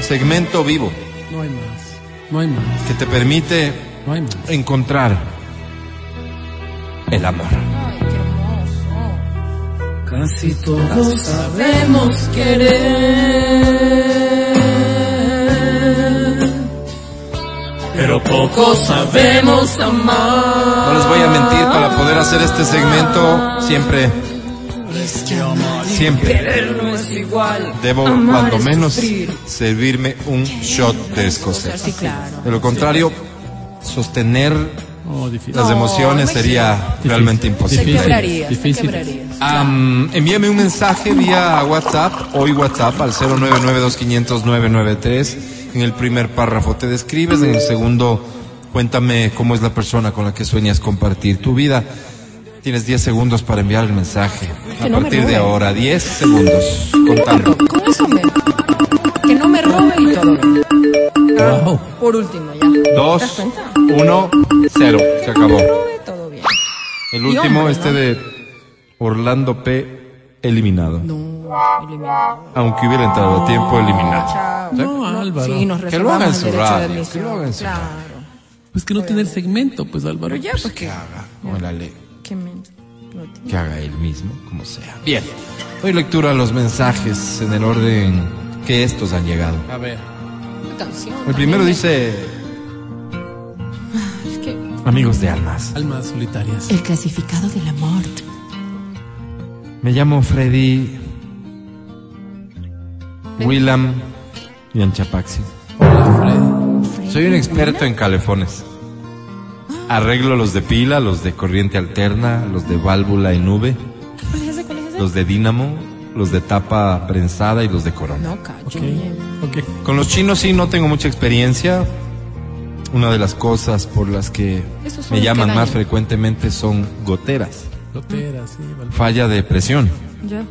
segmento vivo No hay más. No hay más. que te permite No hay más. encontrar el amor. Casi todos sabemos querer, pero pocos sabemos amar. No les voy a mentir, para poder hacer este segmento siempre, siempre no es igual. debo cuando menos servirme un shot de escocés. De lo contrario, sostener Oh, difícil. las emociones sería realmente imposible. Difícil. quebraría, se difícil. quebraría. Am, envíame un mensaje vía WhatsApp, hoy WhatsApp al 0992500-993. En el primer párrafo te describes, en el segundo cuéntame cómo es la persona con la que sueñas compartir tu vida. Tienes 10 segundos para enviar el mensaje. A partir de ahora, 10 segundos. Contando. Con eso Wow. Por último, ya. 2, das cuenta? 1, 0. Se acabó. Robe, todo bien. El Y último, hombre, este ¿no? de Orlando P. eliminado. No, eliminado. Aunque hubiera entrado a tiempo, eliminado. Chao. No, Álvaro. Sí, nos Que lo haga en reservamos su el derecho de radio, admisión. que lo haga en su Claro. Pues que no tiene el segmento, pues Álvaro. Pero ya, pues que, Que haga, como la ley. que me- no te- que haga él mismo, como sea. Bien. Doy lectura a los mensajes en el orden que estos han llegado. A ver. Canción. El primero dice, Es que amigos de almas, Almas solitarias. El clasificado de la muerte. me llamo Freddy Willam Yanchapaxi. Hola, Freddy. Soy un experto en calefones. Arreglo los de pila, los de corriente alterna, los de válvula y nube, los de dínamo, los de tapa prensada y los de corona. No, cacho. Ok. Ok. Con los chinos sí no tengo mucha experiencia. Una de las cosas por las que me llaman que más frecuentemente son goteras, Loteras, sí, vale. falla de presión, Ya,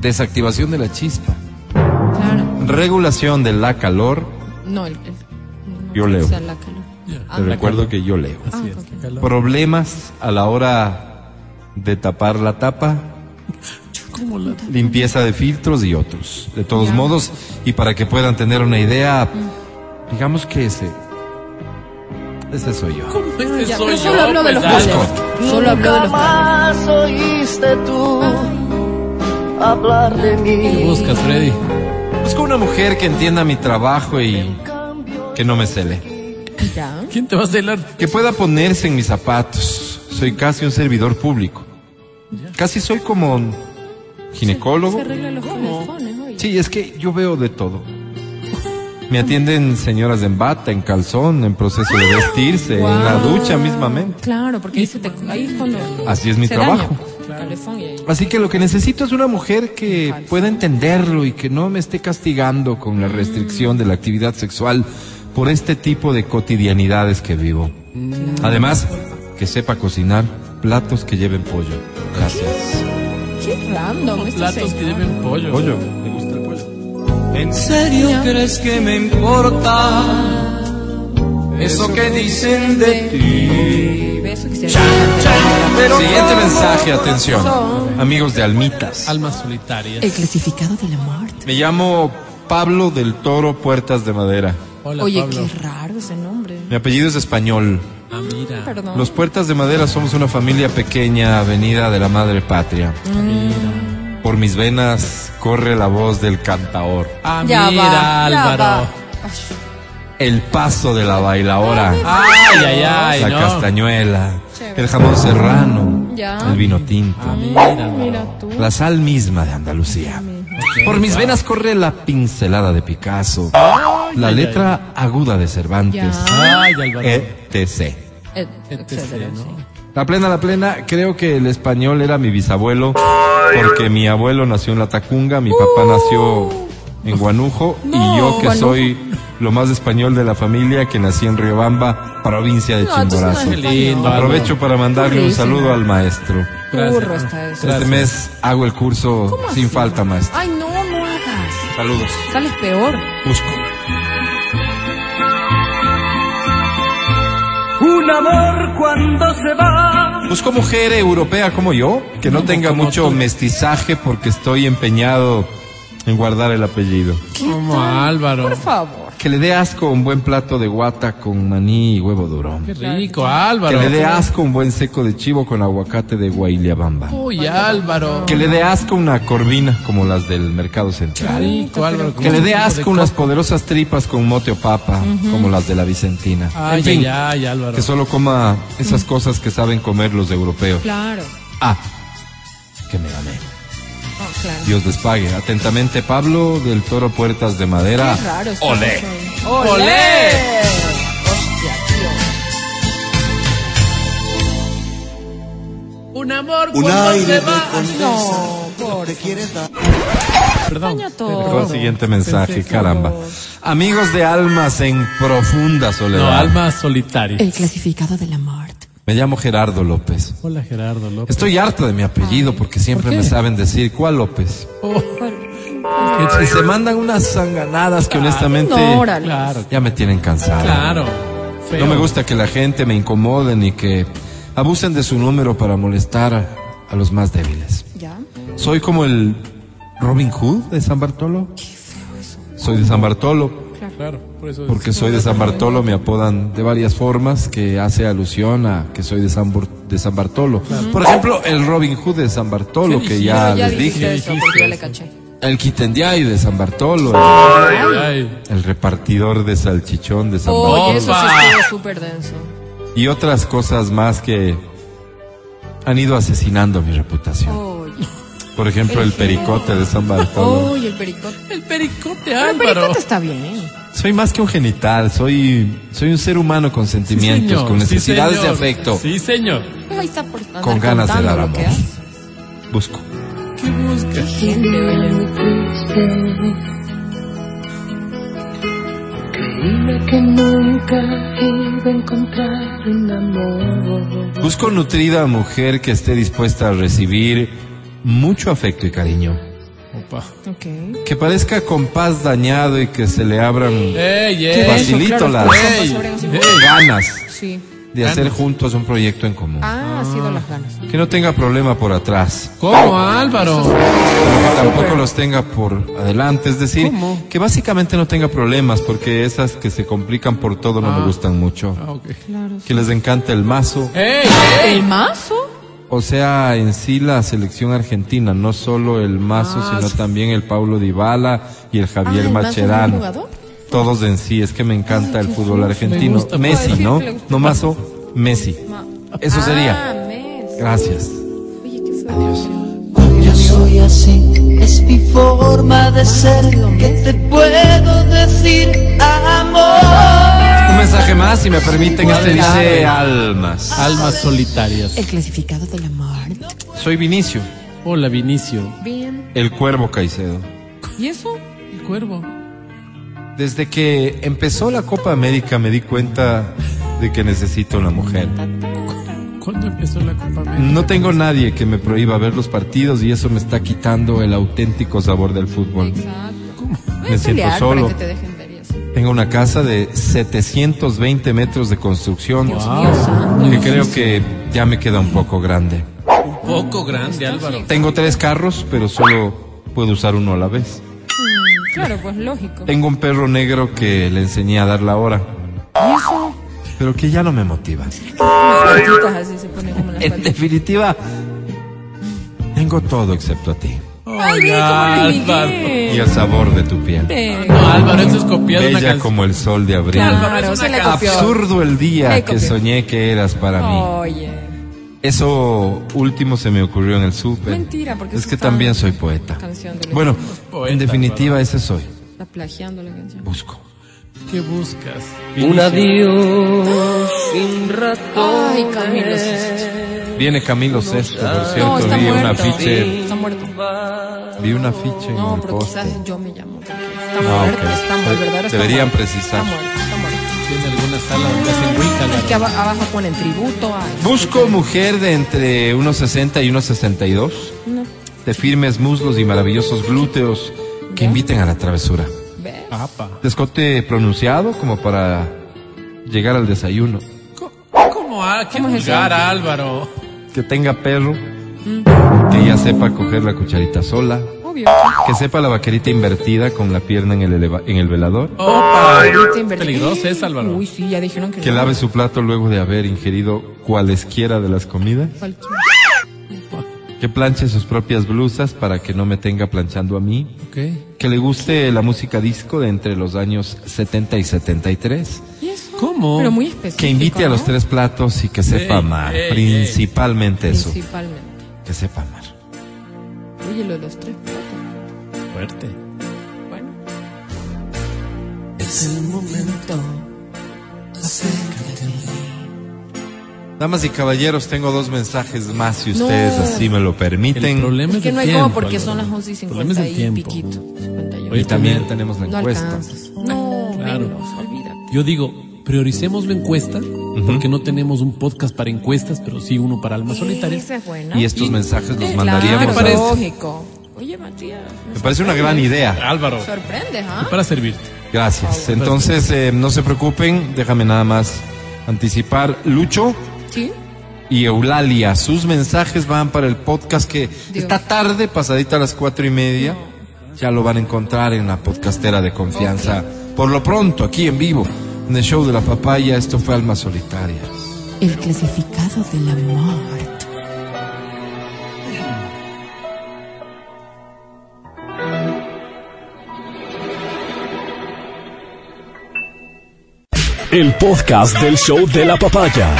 desactivación de la chispa, claro. regulación de la calor. No, el. el no Yo leo. sea la calor. Ah, Te recuerdo que yo leo. Así Ah, es. ok. calor. Problemas a la hora de tapar la tapa, ¿Cómo la- limpieza de filtros y otros. De todos Ya. modos, y para que puedan tener una idea, digamos que ese, ese soy yo. ¿Cómo ese Ya, soy pero yo? solo hablo de los pues, goles. Álvaro? Solo hablo de los. Jamás oíste tú hablar de ¿Qué mí. buscas, Freddy? Busco una mujer que entienda mi trabajo y que no me cele. Ya. ¿Quién te va a celar? Que pueda ponerse en mis zapatos. Soy casi un servidor público. Casi soy como ginecólogo. Se arregla los calefones, oye. Sí, es que yo veo de todo. Me atienden señoras en bata, en calzón, en proceso de vestirse, en la ducha mismamente. Claro, porque ahí, se te, ahí es cuando. Así es mi se trabajo. daña, pues. Así que lo que necesito es una mujer que pueda entenderlo y que no me esté castigando con la restricción de la actividad sexual por este tipo de cotidianidades que vivo. Además, que sepa cocinar platos que lleven pollo. Gracias. Random. este Platos que lleven pollo. Pollo. ¿Te gusta el pollo? ¿En serio crees que me importa eso que dicen de ti? Beso que se Pero Siguiente ¿cómo? mensaje, atención. Amigos de Almitas. Almas solitarias. El clasificado de la muerte. Me llamo Pablo del Toro Puertas de Madera. Hola, Oye, Pablo. qué raro ese nombre. Mi apellido es español. Ah, mira. Perdón. Los Puertas de Madera somos una familia pequeña, venida de la madre patria. Mira. Por mis venas corre la voz del cantaor. Ah, Ya mira, va, ya Álvaro. va. El paso de la bailaora. Ay, ay, ay, la no. castañuela. Chévere. El jamón serrano. Ya. El vino tinto. Ah, mira, Álvaro. Mira tú. La sal misma de Andalucía. Por mis venas corre la pincelada de Picasso. La ay, letra aguda de Cervantes. Ya. Ay, Álvaro. etc. Etc, etcétera, ¿no? sí. La plena, la plena, creo que el español era mi bisabuelo, porque mi abuelo nació en La Tacunga, mi papá nació en Guanujo, y yo que Guanujo. soy lo más español de la familia, que nací en Riobamba, provincia de No, Chimborazo. Lindo, Álvaro. Aprovecho para mandarle un saludo al maestro. Gracias. Burro está eso. Este mes hago el curso ¿Cómo sin así? falta, maestro. Ay, no, no hagas. Saludos. Sales peor. Busco. Un amor cuando se va. Busco mujer europea como yo, que no tenga mucho tú. mestizaje porque estoy empeñado en guardar el apellido. Como Álvaro. Por favor. Que le dé asco un buen plato de guata con maní y huevo duro. Qué rico, Que Álvaro. le dé asco un buen seco de chivo con aguacate de Guailiabamba. Uy, Álvaro. Que le dé asco una corvina como las del mercado Qué central. rico, Álvaro. Que le dé asco unas poderosas tripas con mote o papa como las de la Vicentina. Ay, en fin, ay, ay, Álvaro. que solo coma esas cosas que saben comer los europeos. Claro. Ah, que me gané. Oh, claro. Dios les pague. Atentamente, Pablo del Toro Puertas de Madera. Qué raro está Olé. ¡Olé! Hostia, tío. Un amor cuando se va. No, por Perdón. Daña todo. Con el siguiente mensaje, Pensé caramba. Amigos de almas en profunda soledad. No, almas solitarias. El clasificado de la muerte. Me llamo Gerardo López. Hola, Gerardo López. Estoy harto de mi apellido porque siempre ¿Por qué? me saben decir cuál López. Oh, Y se mandan unas sanganadas que honestamente No, claro, ya me tienen cansado. claro. Feo. No me gusta que la gente me incomode ni que abusen de su número para molestar a, a los más débiles. Ya. Soy como el Robin Hood de San Bartolo. Soy de San Bartolo. Claro, por eso. Porque soy de San Bartolo, me apodan de varias formas que hace alusión a que soy de San, Bur- de San Bartolo. Por ejemplo, el Robin Hood de San Bartolo, ¿Qué que ya ya les dije. eso, porque yo le caché. El Quitendiay de San Bartolo. Ay, El repartidor de salchichón de San Oye, Bartolo. eso sí Opa. estuvo súper denso. Y otras cosas más que han ido asesinando mi reputación. Por ejemplo, el pericote de San Bartolo. El pericote. el pericote, Pero el Álvaro. pericote está bien. Soy más que un genital, soy, soy un ser humano con Sí, sentimientos, señor, con sí, necesidades de afecto. Sí, señor. Está por Con ganas de dar amor. Busco. ¿Qué buscas? Gente, oye. Creíme que nunca iba a encontrar un amor. Busco nutrida mujer que esté dispuesta a recibir mucho afecto y cariño. Que parezca compás dañado y que se le abran Ey, ey. ¿Qué de eso? facilito Claro, las Ey, ganas Sí. de hacer juntos un proyecto en común. Ah, ha sido las ganas. Que no tenga problema por atrás, ¿Cómo, Álvaro? pero que tampoco los tenga por adelante. Es decir, ¿Cómo? que básicamente no tenga problemas, porque esas que se complican por todo no me Ah. gustan mucho. Ah. Que les encanta el mazo. ¿El mazo? O sea, en sí la selección argentina, no solo el mazo, Ah, sino sí. también el Paulo Dybala y el Javier Ah, ¿el Mazo es un Macherano. Todos en sí, es que me encanta el fútbol argentino. Messi, ¿no? que. No mazo, Messi. Ma- Eso sería. Ah, Messi. Gracias. Oye, qué. Adiós. Yo soy así, es mi forma de ser. ¿Qué te puedo decir, amor? Un mensaje más, si me permiten, este dice almas. Almas solitarias. El clasificado del amor. Soy Vinicio, Hola, Vinicio. Bien. el cuervo Caicedo. ¿Y eso? El cuervo. Desde que empezó la Copa América me di cuenta de que necesito una mujer. ¿Cuándo empezó la Copa América? No tengo nadie que me prohíba ver los partidos y eso me está quitando el auténtico sabor del fútbol. Exacto. Me siento solo. Para que te Tengo una casa de 720 metros de construcción santo. que creo que ya me queda un poco grande. Un poco grande, Álvaro. Tengo tres carros, pero solo puedo usar uno a la vez. Mm, Claro, pues lógico. Tengo un perro negro que le enseñé a dar la hora, ¿Y eso? pero que ya no me motiva. Las patitas así se ponen como las En definitiva, tengo todo excepto a ti. Ay, Luis. Y el sabor de tu piel. Eh, No, Álvaro, eso es copiado de una Bella canción. como el sol de abril. Claro, se le copió. Absurdo el día que copió. soñé que eras para mí. Oye. Eso último se me ocurrió en el súper. Mentira, porque Es eso que está- también soy poeta. Canción de Bueno, Poeta, en definitiva ese soy. Está plagiando la canción. Busco. ¿Qué buscas? Un adiós sin razón. Ay, Camilo Sesto. Viene Camilo Sesto, por cierto, No, está vi un muerto. afiche, Está muerto. Vi un afiche en No, el pero poste. quizás yo me llamo. porque Está Ah, muerto, ok. está muerto, ¿verdad? Está Deberían muerto. precisar. Está muerto, está muerto. Tiene alguna sala donde hacen Wicca, Es que abajo ponen tributo. ay, Busco mujer de entre unos 60 y unos 62, No. de firmes muslos y maravillosos glúteos que inviten a la travesura. ¿Ves? Apa. Descote pronunciado como para llegar al desayuno. ¿Cómo? Qué ¿Cómo es eso? vulgar, Álvaro. Que tenga perro, Mm. Que ella sepa coger la cucharita sola, Obvio. que sepa la vaquerita invertida con la pierna en el, eleva- en el velador, Opa. Peligroso es, Álvaro. Uy, sí, ya dijeron que, que no. lave su plato luego de haber ingerido cualesquiera de las comidas, Cualquier- que planche sus propias blusas para que no me tenga planchando a mí, Ok. que le guste la música disco de entre los años 70 y 73, ¿Y eso? ¿Cómo? Pero muy específico. que invite a los ¿no? tres platos y que sepa amar, ey, principalmente eso, Principalmente. Que sepa amar. Oye, lo de los tres platos. Fuerte. Bueno. Es el momento. Acércate a mí. Damas y caballeros, tengo dos mensajes más si ustedes No. así me lo El permiten. problema Es es que el no hay tiempo, como porque son las 11 y El problema es 50 el y tiempo. piquito. 51. Oye, Y también también- tenemos la no encuesta. alcanzas. No, Claro. menos, olvídate. Yo digo, prioricemos la encuesta, porque no tenemos un podcast para encuestas, pero sí uno para almas solitarias. Es. Y estos mensajes los Eh, mandaríamos claro, a... parece. lógico. Oye, Matías. Me parece una gran idea. Álvaro, Sorprendes, y ¿ah? para servirte. Gracias. Entonces, eh, no se preocupen, déjame nada más anticipar. Lucho, Sí. y Eulalia. Sus mensajes van para el podcast que está tarde, pasadita a las cuatro y media. Ya lo van a encontrar en la podcastera de confianza. Por lo pronto, aquí en vivo, en el show de la papaya, esto fue Almas Solitarias. El clasificado del amor. El podcast del show de la papaya.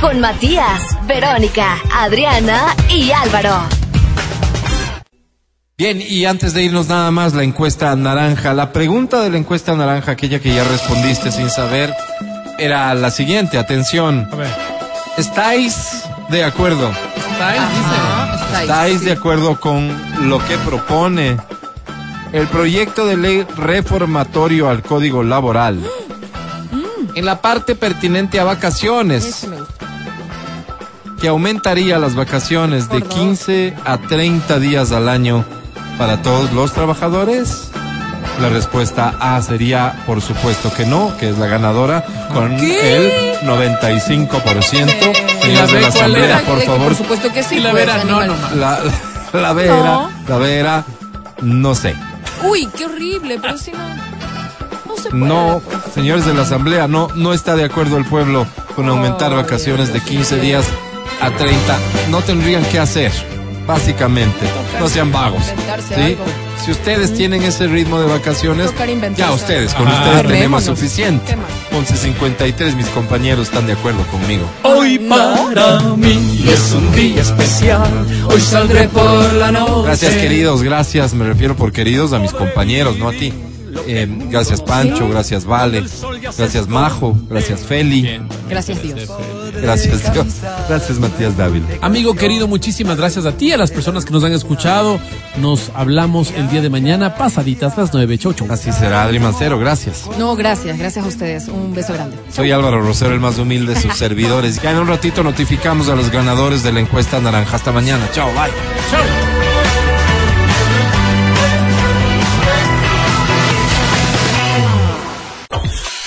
Con Matías, Verónica, Adriana y Álvaro. Bien, y antes de irnos nada más, la encuesta naranja. La pregunta de la encuesta naranja, aquella que ya respondiste sin saber, era la siguiente. Atención. A ver. ¿Estáis de acuerdo? ¿Estáis? Dice. ¿Estáis de acuerdo con lo que propone el proyecto de ley reformatorio al Código Laboral? En la parte pertinente a vacaciones, que aumentaría las vacaciones de 15 a 30 días al año para todos los trabajadores. La respuesta A sería, por supuesto que no, que es la ganadora, con ¿Qué? el 95%. ¿Y la Señores de la Asamblea, por Que favor, Por supuesto que sí. Y la pues, vera, no, animal. no la, la Vera, No. la Vera, no sé. Uy, qué horrible, pero si no. No se puede. No, pues. señores de la Asamblea, no, no está de acuerdo el pueblo con aumentar Ay, vacaciones de Dios 15 mío. días a 30. No tendrían que hacer, básicamente. No sean vagos. ¿sí? Si ustedes tienen ese ritmo de vacaciones, ya ustedes, con Claro. ustedes tenemos suficiente. ¿Qué más? 11.53, mis compañeros están de acuerdo conmigo. Hoy para mí es un día especial. Hoy saldré por la noche. Gracias, queridos, gracias. Me refiero por queridos a mis compañeros, no a ti. Eh, gracias, Pancho, gracias, Vale, gracias, Majo, gracias, Feli, Gracias, Dios. gracias, Dios, gracias, Matías Dávila. Amigo querido, muchísimas gracias a ti, a las personas que nos han escuchado. Nos hablamos el día de mañana, pasaditas las nueve, chau, chau. Así será, Adri Mancero, gracias. No, gracias, gracias a ustedes. Un beso grande. Soy Álvaro Rosero, el más humilde de sus servidores. Ya en un ratito notificamos a los ganadores de la encuesta naranja. Hasta mañana. Chao, bye.